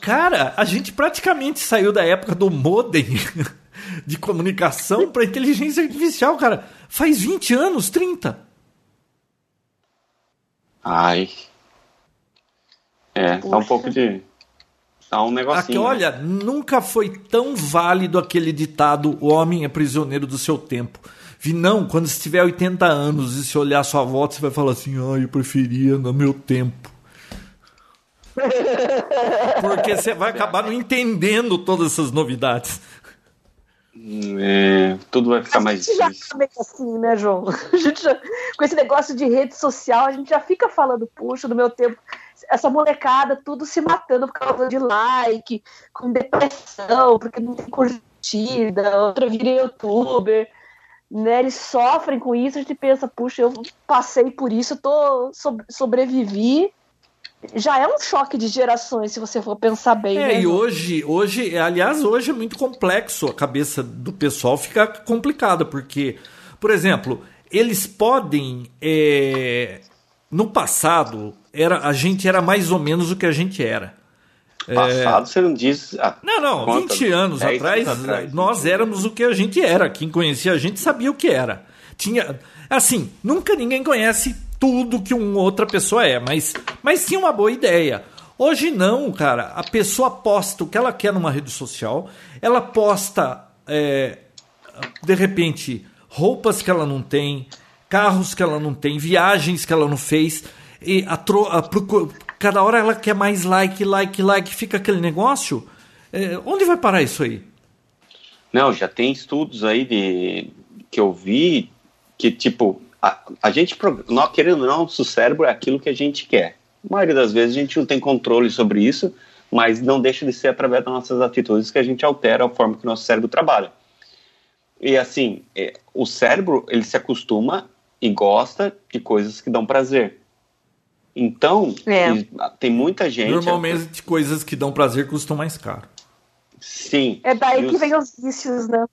Cara, a gente praticamente saiu da época do modem de comunicação para inteligência artificial, cara. Faz 20 anos, 30. Ai. É, dá um pouco de. Dá um Aqui, negocinho. né? olha, nunca foi tão válido aquele ditado: o homem é prisioneiro do seu tempo. Vi, não, quando você tiver 80 anos e se olhar a sua volta, você vai falar assim: ai, eu preferia no meu tempo. Porque você vai acabar não entendendo todas essas novidades. É, tudo vai ficar mais a gente já difícil. tá meio assim, né, João? Já- com esse negócio de rede social, a gente já fica falando, puxa, no meu tempo, essa molecada tudo se matando por causa de like, com depressão, porque não tem curtida, outra vira youtuber, né? Eles sofrem com isso, a gente pensa, puxa, eu passei por isso, eu tô, so- sobrevivi. Já é um choque de gerações, se você for pensar bem. É, né, e hoje, hoje, aliás, hoje é muito complexo, a cabeça do pessoal fica complicada, porque, por exemplo, eles podem. é, no passado, era, a gente era mais ou menos o que a gente era. Passado você não diz. ah, Não, não, Conta, 20 anos 10 atrás, anos atrás, nós 20 éramos o que a gente era. Quem conhecia a gente sabia o que era. Tinha, assim, nunca ninguém conhece tudo que uma outra pessoa é, mas, mas tinha uma boa ideia. Hoje não, cara. A pessoa posta o que ela quer numa rede social, ela posta, é, de repente, roupas que ela não tem, carros que ela não tem, viagens que ela não fez. E a tro- a cada hora ela quer mais like, like, like, fica aquele negócio. É, onde vai parar isso aí? Não, já tem estudos aí de que eu vi que, tipo, a, a gente, nós, querendo ou não, nosso cérebro é aquilo que a gente quer. A maioria das vezes a gente não tem controle sobre isso, mas não deixa de ser através das nossas atitudes que a gente altera a forma que o nosso cérebro trabalha. E assim, é, o cérebro, ele se acostuma e gosta de coisas que dão prazer. Então, É. tem muita gente... Normalmente coisas que dão prazer custam mais caro. Sim. É daí que os- vem os vícios, né?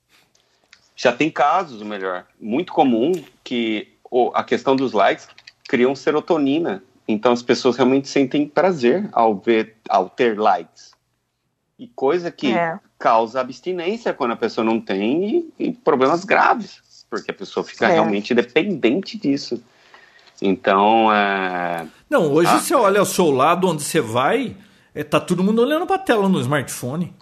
Já tem casos, o melhor, muito comum que a questão dos likes criam serotonina. Então as pessoas realmente sentem prazer ao ver, ao ter likes. E coisa que É. causa abstinência quando a pessoa não tem e, e problemas graves, porque a pessoa fica É. realmente dependente disso. Então, é, Não, hoje Ah. você olha ao seu lado, onde você vai, é, tá todo mundo olhando pra tela no smartphone.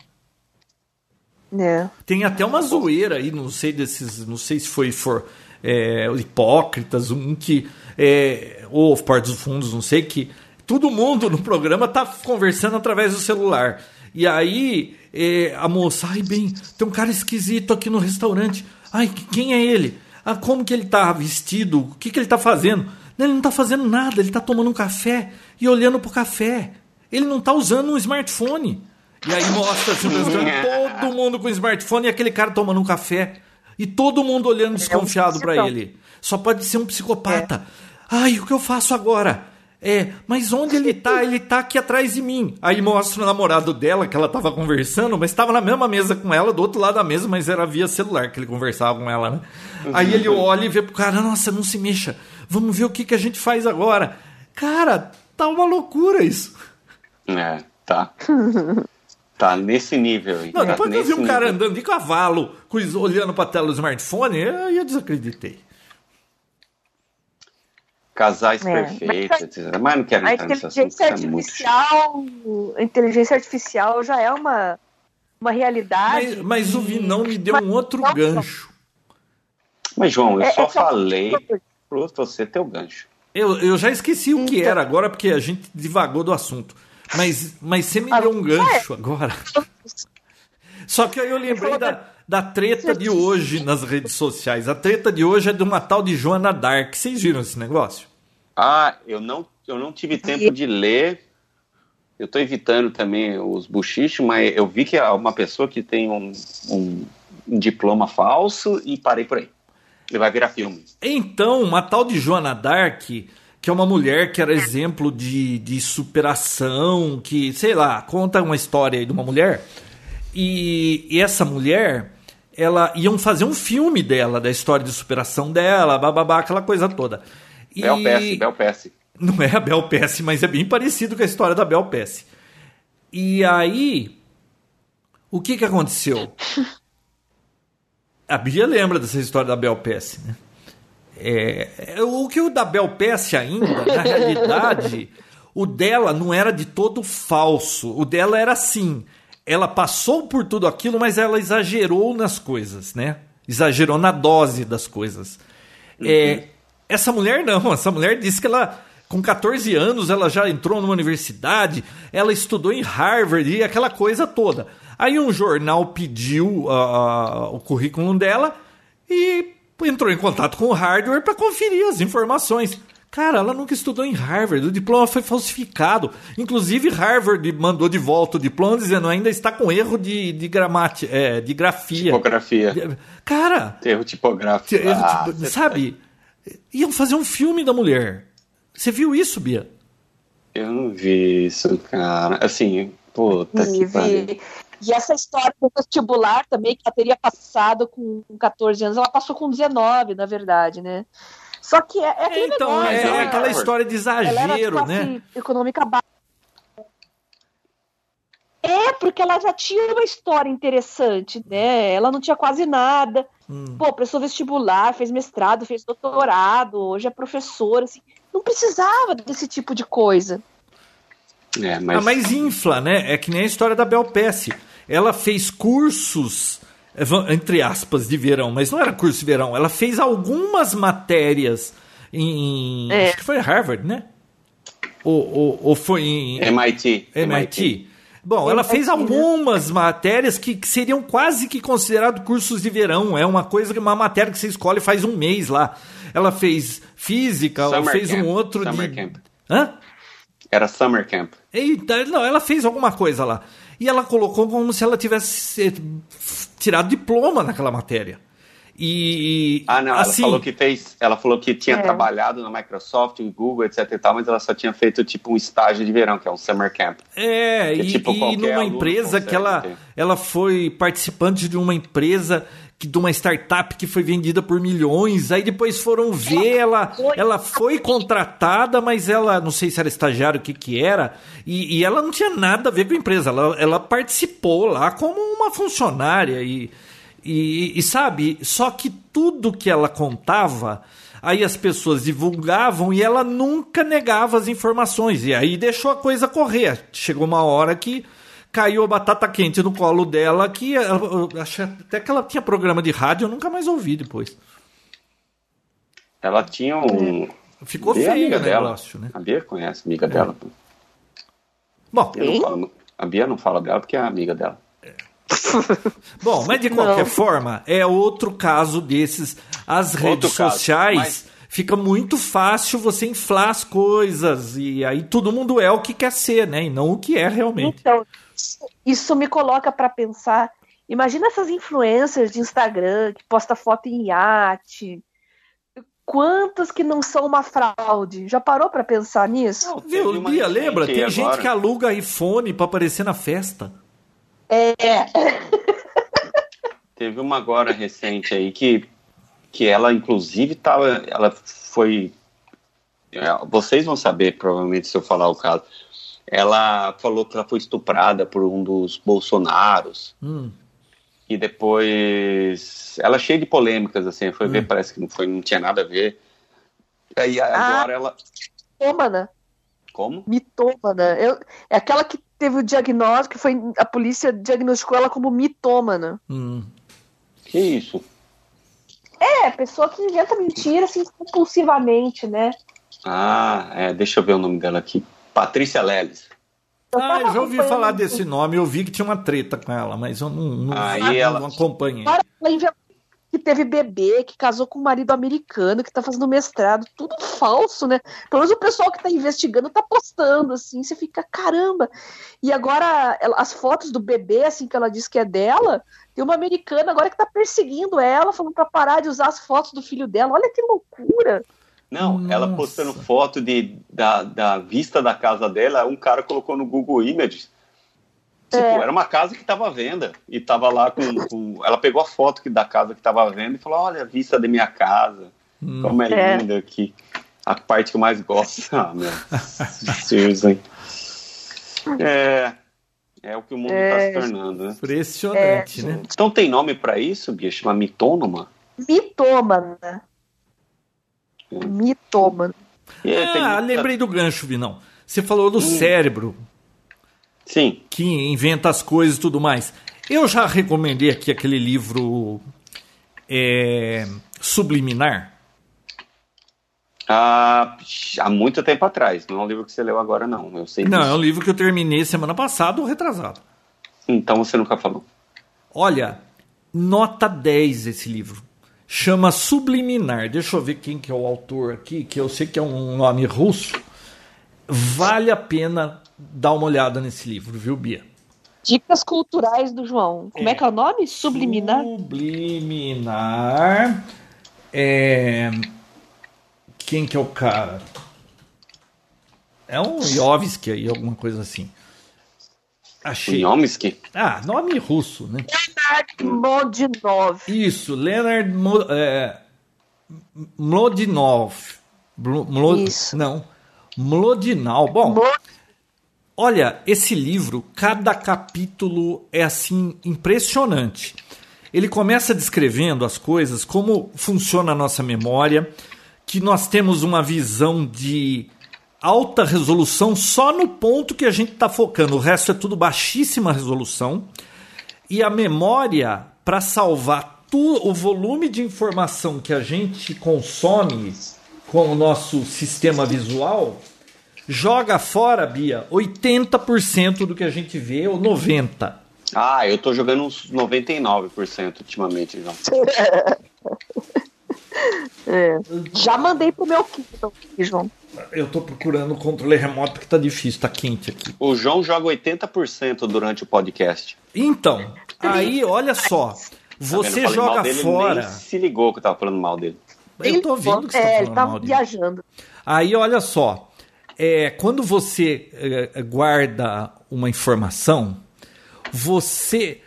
É. Tem até uma zoeira aí, não sei desses, não sei se foi for é, hipócritas, um que é, ou Portos dos Fundos, não sei que todo mundo no programa tá conversando através do celular. E aí é, a moça, ai bem, tem um cara esquisito aqui no restaurante. Ai, que- quem é ele? Ah, como que ele tá vestido? O que que ele tá fazendo? Ele não tá fazendo nada, ele tá tomando um café e olhando pro café. Ele não tá usando um smartphone. E aí mostra assim, todo mundo com smartphone e aquele cara tomando um café. E todo mundo olhando desconfiado pra psicão. ele. Só pode ser um psicopata. Ai, o que eu faço agora? É, mas onde ele tá? Ele tá aqui atrás de mim. Aí mostra o namorado dela, que ela tava conversando, mas tava na mesma mesa com ela, do outro lado da mesa, mas era via celular que ele conversava com ela, né? Aí ele olha e vê pro cara, nossa, não se mexa. Vamos ver o que, que a gente faz agora. Cara, tá uma loucura isso. é, tá. tá nesse nível. aí, Não, tá depois que eu vi um cara nível. andando de cavalo, olhando pra tela do smartphone, aí eu desacreditei. Casais É, perfeitos, mas etc. Mas não quero entrar nesse assunto, é artificial, a inteligência artificial já é uma, uma realidade. Mas, mas o Vinão me deu um outro Nossa. gancho. Mas, João, eu É- só é falei pra você ter o gancho. Eu, eu já esqueci o que Então. era agora, porque a gente divagou do assunto. Mas, mas você me Ah, deu um gancho agora. Só que aí eu lembrei da, da treta de hoje nas redes sociais. A treta de hoje é de uma tal de Joana Dark. Vocês viram esse negócio? Ah, eu não, eu não tive tempo de ler. Eu tô evitando também os buchichos, mas eu vi que é uma pessoa que tem um, um diploma falso e parei por aí. Ele vai virar filme. Então, uma tal de Joana Dark, que é uma mulher que era exemplo de, de superação, que, sei lá, conta uma história aí de uma mulher. E, e essa mulher, ela iam fazer um filme dela, da história de superação dela, bababá, aquela coisa toda. E Bel Pesce, Bel Pesce. não é a Bel Pesce, mas é bem parecido com a história da Bel Pesce. E aí, o que que aconteceu? A Bia lembra dessa história da Bel Pesce, né? É, é, o que o da Bel Pesce ainda, na realidade, o dela não era de todo falso. O dela era assim. Ela passou por tudo aquilo, mas ela exagerou nas coisas, né? Exagerou na dose das coisas. É, essa mulher não, essa mulher disse que ela, com 14 anos, ela já entrou numa universidade, ela estudou em Harvard e aquela coisa toda. Aí um jornal pediu ah, o currículo dela e entrou em contato com o hardware para conferir as informações. Cara, ela nunca estudou em Harvard, o diploma foi falsificado. Inclusive, Harvard mandou de volta o diploma dizendo ainda está com erro de, de, gramati, é, de grafia. Tipografia. Cara, Erro tipográfico. eu, Ah, tipo, sabe? Iam fazer um filme da mulher. Você viu isso, Bia? Eu não vi isso, cara. Assim, puta que E, pariu. E essa história do vestibular também, que ela teria passado com 14 anos, ela passou com 19, na verdade, né? Só que é, é aquele então, negócio, é, ela é né? aquela história de Ela era exagero, classe né? econômica baixa. É, porque ela já tinha uma história interessante, né? Ela não tinha quase nada. Hum. Pô, prestou vestibular, fez mestrado, fez doutorado, hoje é professora, assim. Não precisava desse tipo de coisa. É, mas, Ah, mas infla, né? É que nem a história da Bel Pesce. Ela fez cursos, eh, entre aspas, de verão, mas não era curso de verão. Ela fez algumas matérias em. É. Acho que foi Harvard, né? Ou, ou, ou foi em. MIT. MIT. Bom, ela fez MIT, né? algumas matérias que, que seriam quase que considerados cursos de verão. É uma coisa, que uma matéria que você escolhe faz um mês lá. Ela fez física, ela Summer fez camp, um outro summer de. camp. Hã? Era Summer Camp. Eita, não, ela fez alguma coisa lá. E ela colocou como se ela tivesse eh, tirado diploma naquela matéria. E Ah, não, assim, ela falou que fez, ela falou que tinha É. trabalhado na Microsoft, em Google, etc e tal, mas ela só tinha feito tipo um estágio de verão, que é um summer camp. É, Que, e, tipo, e qualquer numa empresa que ela, ter. ela foi participante de uma empresa, que, de uma startup que foi vendida por milhões, aí depois foram ver, ela, ela foi contratada, mas ela, não sei se era estagiário, o que que era, e, e ela não tinha nada a ver com a empresa, ela, ela participou lá como uma funcionária, e, e, e sabe, só que tudo que ela contava... Aí as pessoas divulgavam e ela nunca negava as informações. E aí deixou a coisa correr. Chegou uma hora que caiu a batata quente no colo dela, que eu, eu acho até que ela tinha programa de rádio, eu nunca mais ouvi depois. Ela tinha um. Ficou Bia é feio amiga o dela. negócio, né? A Bia conhece, amiga dela. Bom, falo- a Bia não fala dela porque é amiga dela. bom, mas de qualquer Não. forma, é outro caso desses. As redes caso, sociais mas- fica muito fácil você inflar as coisas. E aí todo mundo é o que quer ser, né? E não o que é realmente. Então, isso- me coloca para pensar. Imagina essas influencers de Instagram que posta foto em iate. Quantas que não são uma fraude? Já parou para pensar nisso? Não, Viu, Bia, lembra? Tem agora. gente que aluga iPhone pra aparecer na festa. É, Teve uma agora recente aí que, que ela, inclusive, tava. Ela foi. é, Vocês vão saber, provavelmente, se eu falar o caso. Ela falou que ela foi estuprada por um dos Bolsonaros. Hum. E depois. Ela é cheia de polêmicas, assim. Foi ver, parece que não, foi, não tinha nada a ver. Aí agora ela. mitômana, Como? mitômana. Eu, é aquela que teve o diagnóstico, que foi a polícia diagnosticou ela como mitômana. Hum. Que isso? É, pessoa que inventa mentira assim compulsivamente, né? Ah, é, deixa eu ver o nome dela aqui. Patrícia Leles. Eu Ah, eu já ouvi falar desse nome, eu vi que tinha uma treta com ela, mas eu não, não, Aí não, ela- não acompanhei. Que teve bebê, que casou com um marido americano, que tá fazendo mestrado, tudo falso, né? Pelo menos o pessoal que tá investigando tá postando, assim, você fica, caramba. E agora, ela- as fotos do bebê, assim, que ela diz que é dela, tem uma americana agora que tá perseguindo ela, falando pra parar de usar as fotos do filho dela. Olha que loucura. Não, ela Nossa. postando foto de, da, da vista da casa dela, um cara colocou no Google Images. Tipo, É. era uma casa que estava à venda. E tava lá com, com- Ela pegou a foto que- da casa que estava à venda e falou: Olha, a vista da minha casa. Hum. Como é, É. linda aqui. A parte que eu mais gosto. Ah, meu Deus, hein? É, é o que o mundo está É. se tornando, né? Impressionante, né? Então tem nome para isso, Bia? Chama mitônoma? Mitômana. Aí tem Ah, lembrei do gancho, Vinão. Você falou do cérebro, Sim. que inventa as coisas e tudo mais. Eu já recomendei aqui aquele livro é, Subliminar. Ah, há muito tempo atrás. Não é um livro que você leu agora, não. Eu sei Não, é disso. um livro que eu terminei semana passada ou retrasado. Então você nunca falou. Olha, nota 10 esse livro. Chama Subliminar. Deixa eu ver quem que é o autor aqui, que eu sei que é um nome russo. Vale a pena dar uma olhada nesse livro, viu, Bia? Dicas culturais do João. Como é, que é o nome? Subliminar? Subliminar. É... Quem que é o cara? É um Jovski aí, alguma coisa assim. Achei. Chomsky? Ah, nome russo, né? Modinov. Isso, Leonard Mo, é, Mlodinov. Blo- Mlo- Isso. Não, Mlodinal. Bom, Mo- olha, esse livro, cada capítulo é assim impressionante. Ele começa descrevendo as coisas, como funciona a nossa memória, que nós temos uma visão de alta resolução só no ponto que a gente está focando. O resto é tudo baixíssima resolução. E a memória, para salvar tu, o volume de informação que a gente consome com o nosso sistema visual, joga fora, Bia, 80% do que a gente vê, ou 90%. Ah, eu tô jogando uns 99% ultimamente, João. É. Já mandei pro meu Kindle, João. Eu tô procurando o controle remoto porque tá difícil, tá quente aqui. O João joga 80% durante o podcast. Então, aí olha só. Você Tá joga dele, ele fora. Se ligou que eu tava falando mal dele. Eu tô vendo que você tá é, ele falando tá mal dele. viajando. Aí, olha só. É, quando você é, guarda uma informação, você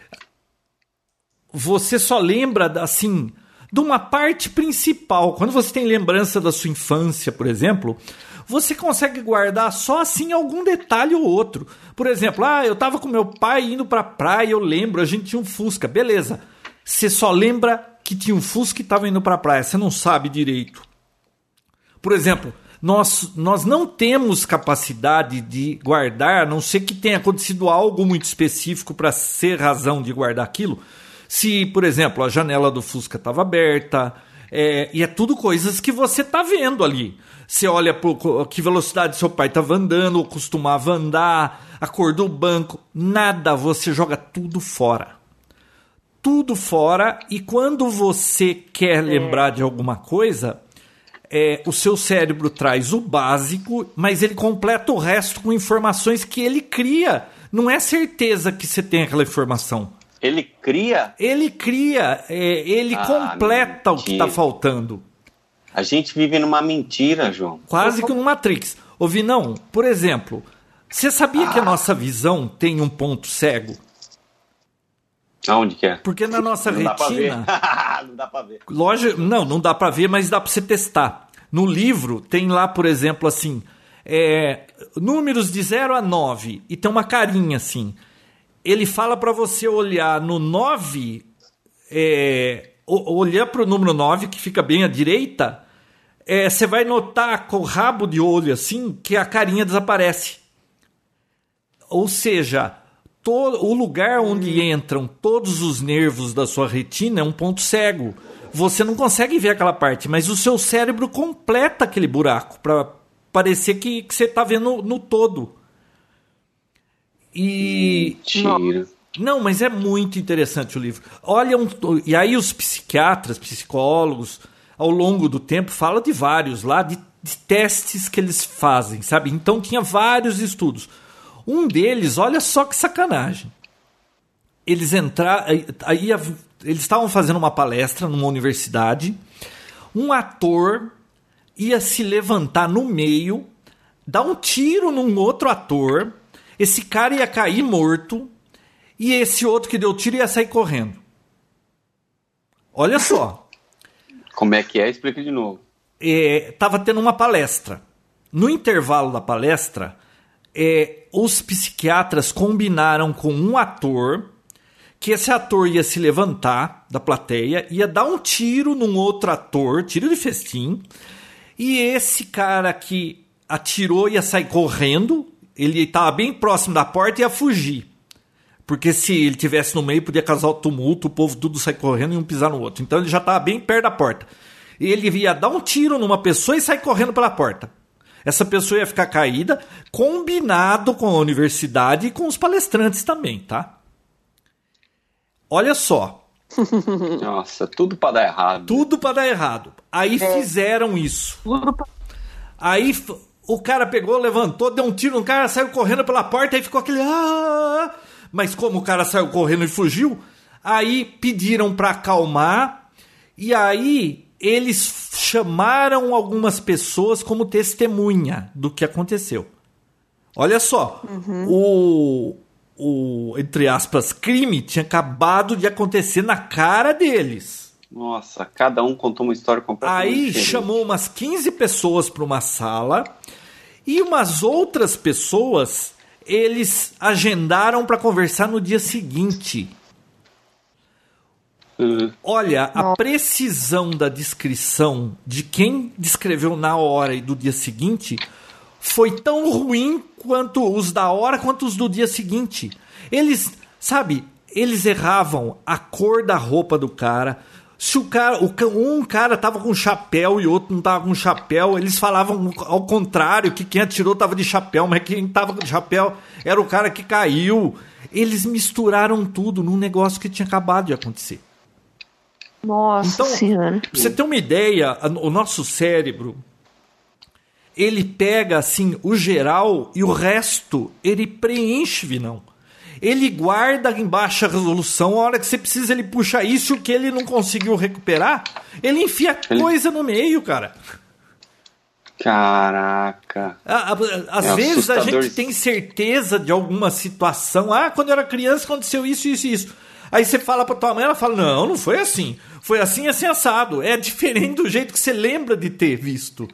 você só lembra assim de uma parte principal. Quando você tem lembrança da sua infância, por exemplo, você consegue guardar só assim algum detalhe ou outro. Por exemplo, ah, eu tava com meu pai indo pra praia, eu lembro, a gente tinha um Fusca, beleza. Você só lembra que tinha um Fusca e tava indo pra praia, você não sabe direito. Por exemplo, nós, nós não temos capacidade de guardar, a não ser que tenha acontecido algo muito específico para ser razão de guardar aquilo. Se, por exemplo, a janela do Fusca estava aberta, é, e é tudo coisas que você está vendo ali. Você olha que velocidade seu pai estava andando, ou costumava andar, a cor do banco, nada, você joga tudo fora. Tudo fora, e quando você quer lembrar de alguma coisa, é, o seu cérebro traz o básico, mas ele completa o resto com informações que ele cria. Não é certeza que você tem aquela informação. Ele cria. Ele cria, é, ele Ah, completa o que está mentira. faltando. A gente vive numa mentira, João. Quase que no Matrix. Ô Vinão, por exemplo, você sabia que a nossa visão tem um ponto cego? Aonde que é? Porque na nossa Não dá retina. não dá pra ver. Loja, não, não dá pra ver, mas dá pra você testar. No livro tem lá, por exemplo, assim, é, números de 0 a 9 e tem uma carinha assim. Ele fala pra você olhar no 9, é, o- olhar pro número 9 que fica bem à direita, é, você vai notar com o rabo de olho assim que a carinha desaparece. Ou seja, to- o lugar onde entram todos os nervos da sua retina é um ponto cego. Você não consegue ver aquela parte, mas o seu cérebro completa aquele buraco para parecer que, que você está vendo no todo. E Mentira. não, mas é muito interessante o livro. Olha, um, e aí os psiquiatras, psicólogos, ao longo do tempo, falam de vários lá, de, de testes que eles fazem, sabe? Então tinha vários estudos. Um deles, olha só que sacanagem. Eles entraram. Aí eles estavam fazendo uma palestra numa universidade. Um ator ia se levantar no meio, dar um tiro num outro ator. Esse cara ia cair morto. E esse outro que deu tiro ia sair correndo. Olha só. Como é que é? Explica de novo. é, tava tendo uma palestra. No intervalo da palestra, é, os psiquiatras combinaram com um ator que esse ator ia se levantar da plateia, ia dar um tiro num outro ator, tiro de festim, e esse cara que atirou ia sair correndo, ele estava bem próximo da porta e ia fugir. Porque se ele tivesse no meio, podia causar o tumulto, o povo tudo sair correndo e um pisar no outro. Então ele já estava bem perto da porta. E ele ia dar um tiro numa pessoa e sair correndo pela porta. Essa pessoa ia ficar caída, combinado com a universidade e com os palestrantes também, tá? Olha só, Nossa, tudo pra dar errado. tudo para dar errado. Aí fizeram isso. Aí o cara pegou, levantou, deu um tiro no cara, saiu correndo pela porta, aí ficou aquele. "Ah!" Mas como o cara saiu correndo e fugiu, aí pediram para acalmar, e aí eles chamaram algumas pessoas como testemunha do que aconteceu. Olha só, o, o, entre aspas, crime tinha acabado de acontecer na cara deles. Nossa, cada um contou uma história completamente Aí diferente. chamou umas 15 pessoas para uma sala e umas outras pessoas eles agendaram para conversar no dia seguinte. Uhum. Olha, a precisão da descrição de quem descreveu na hora e do dia seguinte foi tão ruim quanto os da hora quanto os do dia seguinte. Eles, sabe, eles erravam a cor da roupa do cara. Se o cara, um cara tava com chapéu e outro não tava com chapéu, eles falavam ao contrário, que quem atirou tava de chapéu, mas quem tava de chapéu era o cara que caiu. Eles misturaram tudo num negócio que tinha acabado de acontecer. Nossa Então, senhora. Pra você ter uma ideia, o nosso cérebro ele pega assim o geral e o resto ele preenche, Vinão. Ele guarda em baixa resolução, a hora que você precisa ele puxa isso, o que ele não conseguiu recuperar, ele enfia ele... coisa no meio, cara. Caraca. Às é vezes assustador. a gente tem certeza de alguma situação. Ah, quando eu era criança aconteceu isso, isso e isso. Aí você fala pra tua mãe, ela fala: Não, não foi assim. Foi assim, assim, assado. É diferente do jeito que você lembra de ter visto.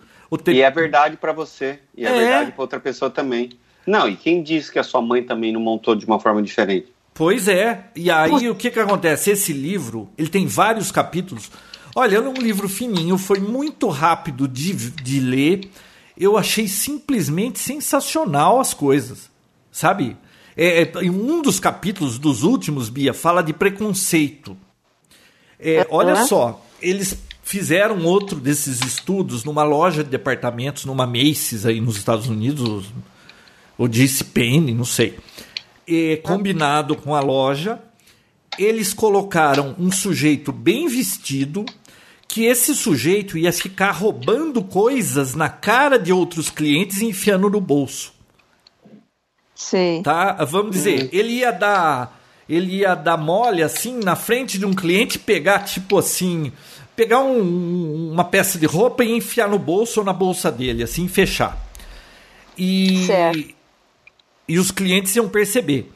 Ter... E é verdade para você. E é, é verdade pra outra pessoa também. Não, e quem disse que a sua mãe também não montou de uma forma diferente? Pois é. E aí o que que acontece? Esse livro, ele tem vários capítulos. Olha, é um livro fininho, foi muito rápido de, de ler. Eu achei simplesmente sensacional as coisas, sabe? É, é, um dos capítulos dos últimos, Bia, fala de preconceito. É, olha só, eles fizeram outro desses estudos numa loja de departamentos, numa Macy's aí nos Estados Unidos, ou disse Penny, não sei. E, combinado com a loja, eles colocaram um sujeito bem vestido, que esse sujeito ia ficar roubando coisas na cara de outros clientes e enfiando no bolso. Sim. Tá? Vamos dizer, uhum. ele ia dar. Ele ia dar mole assim na frente de um cliente, pegar tipo assim, pegar um, uma peça de roupa e enfiar no bolso ou na bolsa dele, assim, fechar. E, certo. E os clientes iam perceber.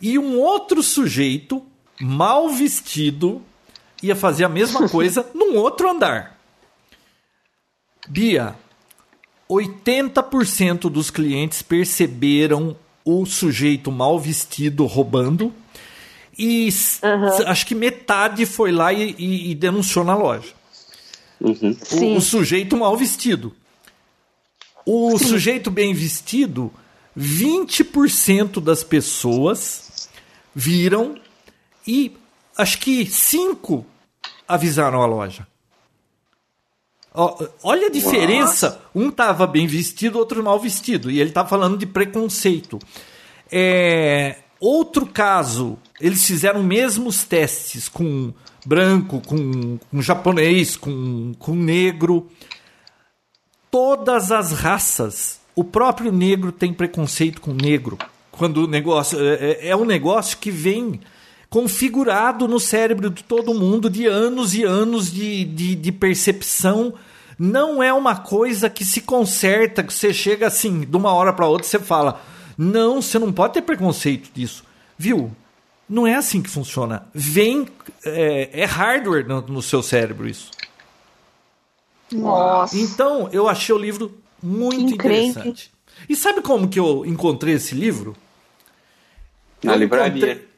E um outro sujeito, mal vestido, ia fazer a mesma coisa num outro andar. Bia, 80% dos clientes perceberam o sujeito mal vestido roubando. E uhum. acho que metade foi lá e, e, e denunciou na loja. Uhum. O, o, sujeito mal vestido. O Sim. sujeito bem vestido, 20% das pessoas viram e acho que 5 avisaram a loja. Olha a diferença. Nossa. Um estava bem vestido, outro mal vestido. E ele está falando de preconceito. É, outro caso, eles fizeram mesmos testes com branco, com, com japonês, com, com negro. Todas as raças. O próprio negro tem preconceito com negro. Quando o negócio. É, é, é um negócio que vem configurado no cérebro de todo mundo de anos e anos de, de, de percepção. Não é uma coisa que se conserta, que você chega assim, de uma hora para outra, você fala: não, você não pode ter preconceito disso. Viu? Não é assim que funciona. Vem. É, é hardware no, no, seu cérebro isso. Nossa. Então, eu achei o livro muito Incrível. interessante. E sabe como que eu encontrei esse livro? Na eu livraria. Encontrei...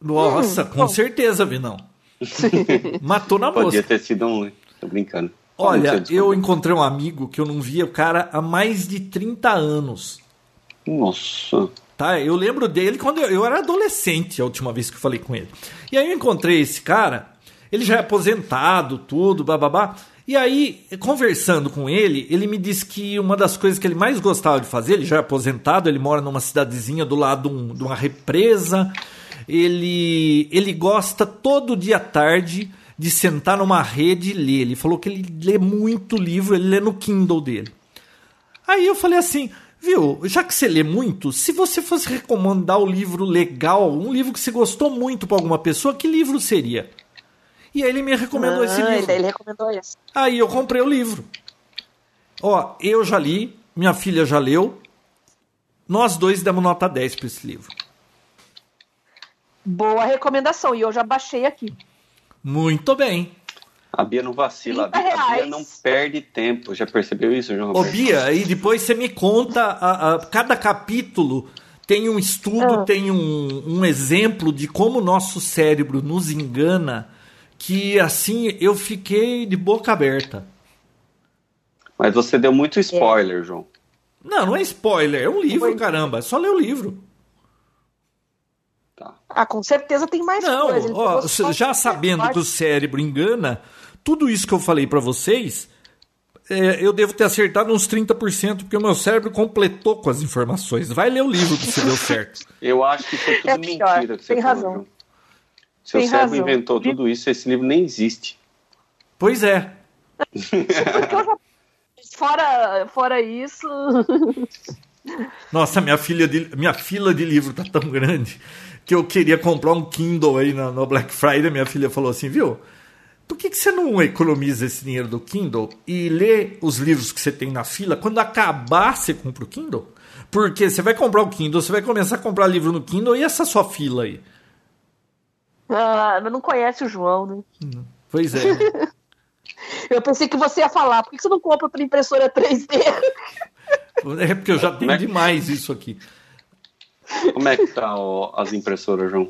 Nossa, hum, com bom. certeza, Vinão. Matou na mosca. Podia ter sido um. Tô brincando. Olha, eu encontrei um amigo que eu não via o cara há mais de 30 anos. Nossa. Tá, eu lembro dele quando eu, eu era adolescente, a última vez que eu falei com ele. E aí eu encontrei esse cara, ele já é aposentado, tudo, bababá. E aí, conversando com ele, ele me disse que uma das coisas que ele mais gostava de fazer, ele já é aposentado, ele mora numa cidadezinha do lado de, um, de uma represa, ele, ele gosta todo dia à tarde de sentar numa rede e ler. Ele falou que ele lê muito livro, ele lê no Kindle dele. Aí eu falei assim, viu, já que você lê muito, se você fosse recomendar um livro legal, um livro que você gostou muito para alguma pessoa, que livro seria? E aí ele me recomendou ah, esse livro. Ele recomendou esse. Aí eu comprei o livro. Ó, eu já li, minha filha já leu. Nós dois demos nota 10 para esse livro. Boa recomendação. E eu já baixei aqui. Muito bem. A Bia não vacila, a Bia, a Bia, não perde tempo. Já percebeu isso, João Ô, Bia, e depois você me conta, a, a, cada capítulo tem um estudo, ah. tem um, um exemplo de como o nosso cérebro nos engana, que assim eu fiquei de boca aberta. Mas você deu muito spoiler, é. João. Não, não é spoiler, é um livro, Foi. caramba. É só ler o livro. Tá. Ah, com certeza tem mais Não, coisa. ó, já sabendo que o cérebro engana, tudo isso que eu falei para vocês, é, eu devo ter acertado uns 30%, porque o meu cérebro completou com as informações. Vai ler o livro que você deu certo. Eu acho que foi tudo é mentira que você tem falou. Razão. Seu tem cérebro razão. inventou tudo isso, esse livro nem existe. Pois é. fora, fora isso. Nossa, minha, filha de, minha fila de livro tá tão grande que eu queria comprar um Kindle aí no, no Black Friday. Minha filha falou assim, viu? Por que, que você não economiza esse dinheiro do Kindle e lê os livros que você tem na fila? Quando acabar, você compra o Kindle? Porque você vai comprar o Kindle, você vai começar a comprar livro no Kindle e essa sua fila aí? Ah, mas não conhece o João, né? Hum, pois é. eu pensei que você ia falar, por que você não compra outra impressora 3D? é porque eu já tenho é demais isso aqui. Como é que tá ó, as impressoras, João?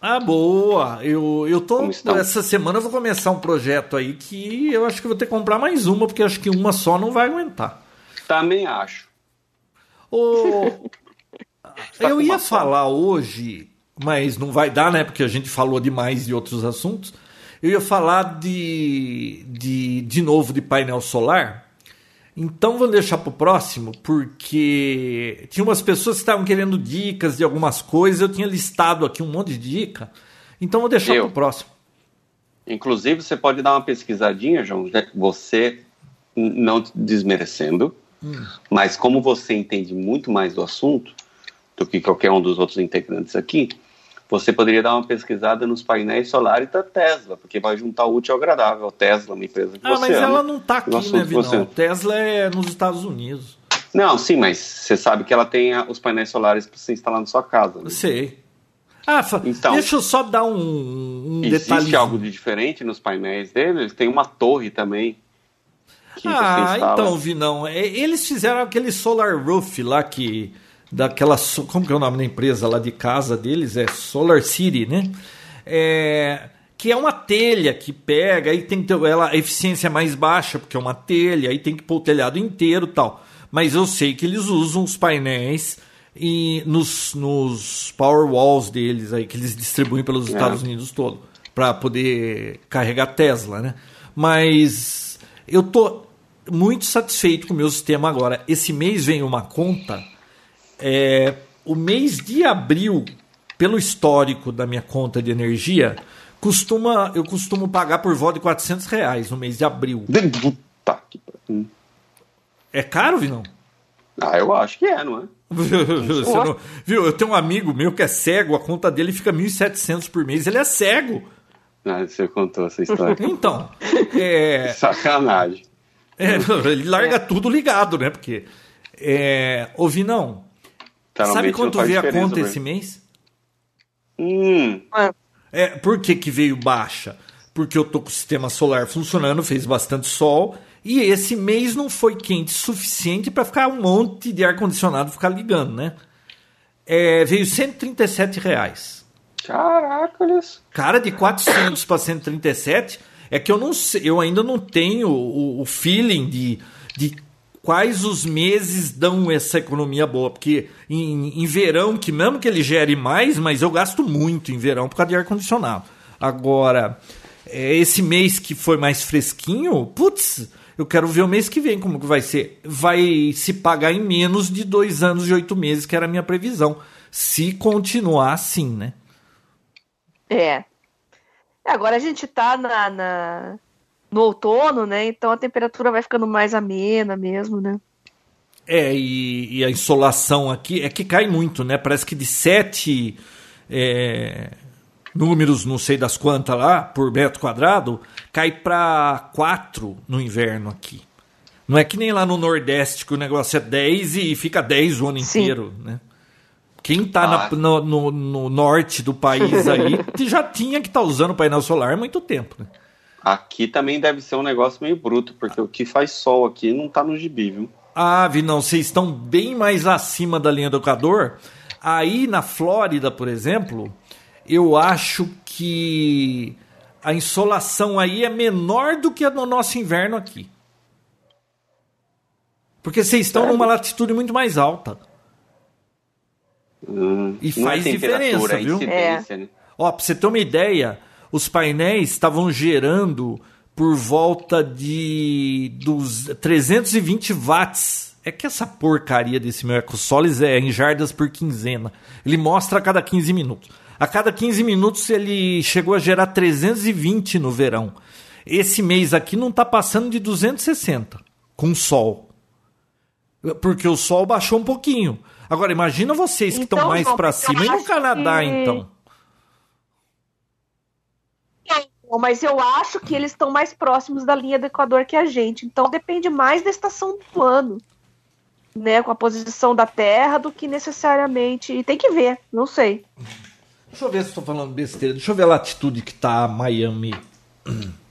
Ah, boa. Eu, eu tô. Essa semana eu vou começar um projeto aí que eu acho que vou ter que comprar mais uma, porque acho que uma só não vai aguentar. Também acho. O... Tá eu ia falar hoje, mas não vai dar, né? Porque a gente falou demais de outros assuntos. Eu ia falar de, de, de novo de painel solar. Então vamos deixar para o próximo, porque tinha umas pessoas que estavam querendo dicas de algumas coisas. Eu tinha listado aqui um monte de dica. Então vou deixar para o próximo. Inclusive, você pode dar uma pesquisadinha, João, você não desmerecendo, hum. mas como você entende muito mais do assunto do que qualquer um dos outros integrantes aqui, você poderia dar uma pesquisada nos painéis solares da Tesla, porque vai juntar o útil ao agradável. Tesla, uma empresa que ah, você mas ama, ela não está aqui, né, Vinão? Tesla é nos Estados Unidos. Não, sim, mas você sabe que ela tem os painéis solares para você instalar na sua casa. Né? Sei. Ah, então, deixa eu só dar um, um Existe algo de diferente nos painéis deles? Tem uma torre também. ah, então, Vinão, é, eles fizeram aquele solar roof lá que daquela. Como que é o nome da empresa lá de casa deles? É Solar City, né? É, que é uma telha que pega, aí tem que ter ela, a eficiência é mais baixa, porque é uma telha, aí tem que pôr o telhado inteiro tal. Mas eu sei que eles usam os painéis e nos, nos power walls deles aí, que eles distribuem pelos é. Estados Unidos todo, para poder carregar Tesla, né? Mas eu tô muito satisfeito com o meu sistema agora. Esse mês vem uma conta é, o mês de abril, pelo histórico da minha conta de energia, costuma, eu costumo pagar por volta de 400 reais no mês de abril. Tá. É caro, Vinão? Ah, eu acho que é, não é? não, viu, eu tenho um amigo meu que é cego, a conta dele fica 1.700 por mês, ele é cego. Ah, você contou essa história. Então, é... Sacanagem. É, ele larga tudo ligado, né? Porque, é... ô Vinão, Sabe quanto veio a conta esse mês? Hum. É, por que, que veio baixa? Porque eu tô com o sistema solar funcionando, fez bastante sol, e esse mês não foi quente suficiente para ficar um monte de ar-condicionado ficar ligando, né? É, veio 137 reais. Caracoles. Cara, de 400 para 137, é que eu não sei, eu ainda não tenho o, o feeling de, de quais os meses dão essa economia boa. Porque em, em, verão, que mesmo que ele gere mais, mas eu gasto muito em verão por causa de ar-condicionado. Agora, é, esse mês que foi mais fresquinho, putz, eu quero ver o mês que vem como que vai ser. Vai se pagar em menos de dois anos e oito meses, que era a minha previsão. Se continuar assim, né? É. Agora a gente tá na, na no outono, né? Então a temperatura vai ficando mais amena mesmo, né? É, e, e a insolação aqui é que cai muito, né? Parece que de sete é, números, não sei das quantas lá, por metro quadrado, cai para quatro no inverno aqui. Não é que nem lá no Nordeste que o negócio é 10 e fica 10 o ano Sim. inteiro, né? Quem tá ah. na, no, no, no, norte do país aí já tinha que estar tá usando painel solar há muito tempo, né? Aqui também deve ser um negócio meio bruto, porque o que faz sol aqui não tá no gibi, viu? Ah, Vinão, vocês estão bem mais acima da linha do Equador. Aí na Flórida, por exemplo, eu acho que a insolação aí é menor do que a no nosso inverno aqui. Porque vocês estão numa latitude muito mais alta. Hum, e faz é diferença, viu? É. Né? Ó, pra você ter uma ideia, os painéis estavam gerando por volta de dos 320 watts. É que essa porcaria desse meu EcoSolis é em jardas por quinzena. Ele mostra a cada 15 minutos. A cada 15 minutos ele chegou a gerar 320 no verão. Esse mês aqui não está passando de 260 com sol. Porque o sol baixou um pouquinho. Agora, imagina vocês que estão Então, mais para cima e no Canadá, que- então. Não, Mas eu acho que eles estão mais próximos da linha do Equador que a gente. Então depende mais da estação do ano, né? Com a posição da Terra do que necessariamente. E tem que ver, não sei. Deixa eu ver se estou falando besteira. Deixa eu ver a latitude que tá Miami.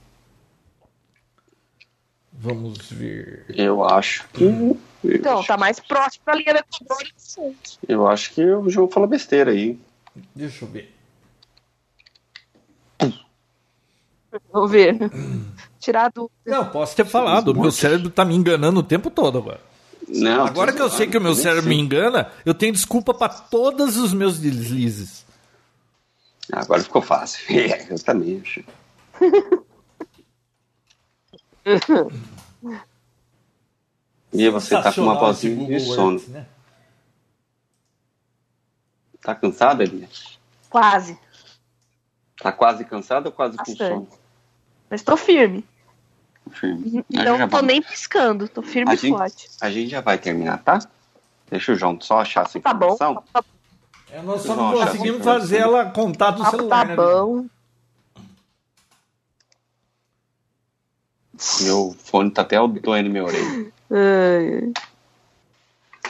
Vamos ver. Eu acho que. Eu, Então, acho, tá mais próximo da linha do Equador que a gente. eu acho que o João falou besteira aí. Deixa eu ver. Vamos ver. Tirar do. Não, posso ter falado. O meu cérebro tá me enganando o tempo todo agora. Não, Agora que eu sei que o meu cérebro me engana, eu tenho desculpa para todos os meus deslizes. Agora ficou fácil. É, eu também acho. E você tá com uma vozinha de sono. Earth, né? Tá cansada, Elinha? Quase. Tá quase cansada ou quase com Bastante. sono? Mas tô firme. Firme. Não tô vai- nem piscando. Tô firme a e gente, forte. a gente já vai terminar, tá? Deixa o João só achar essa Tá bom. informação. Tá, É, nós só não conseguimos fazer informação. ela contar do tá, celular, tá né? bom. Meu fone tá até doendo minha orelha. Ai,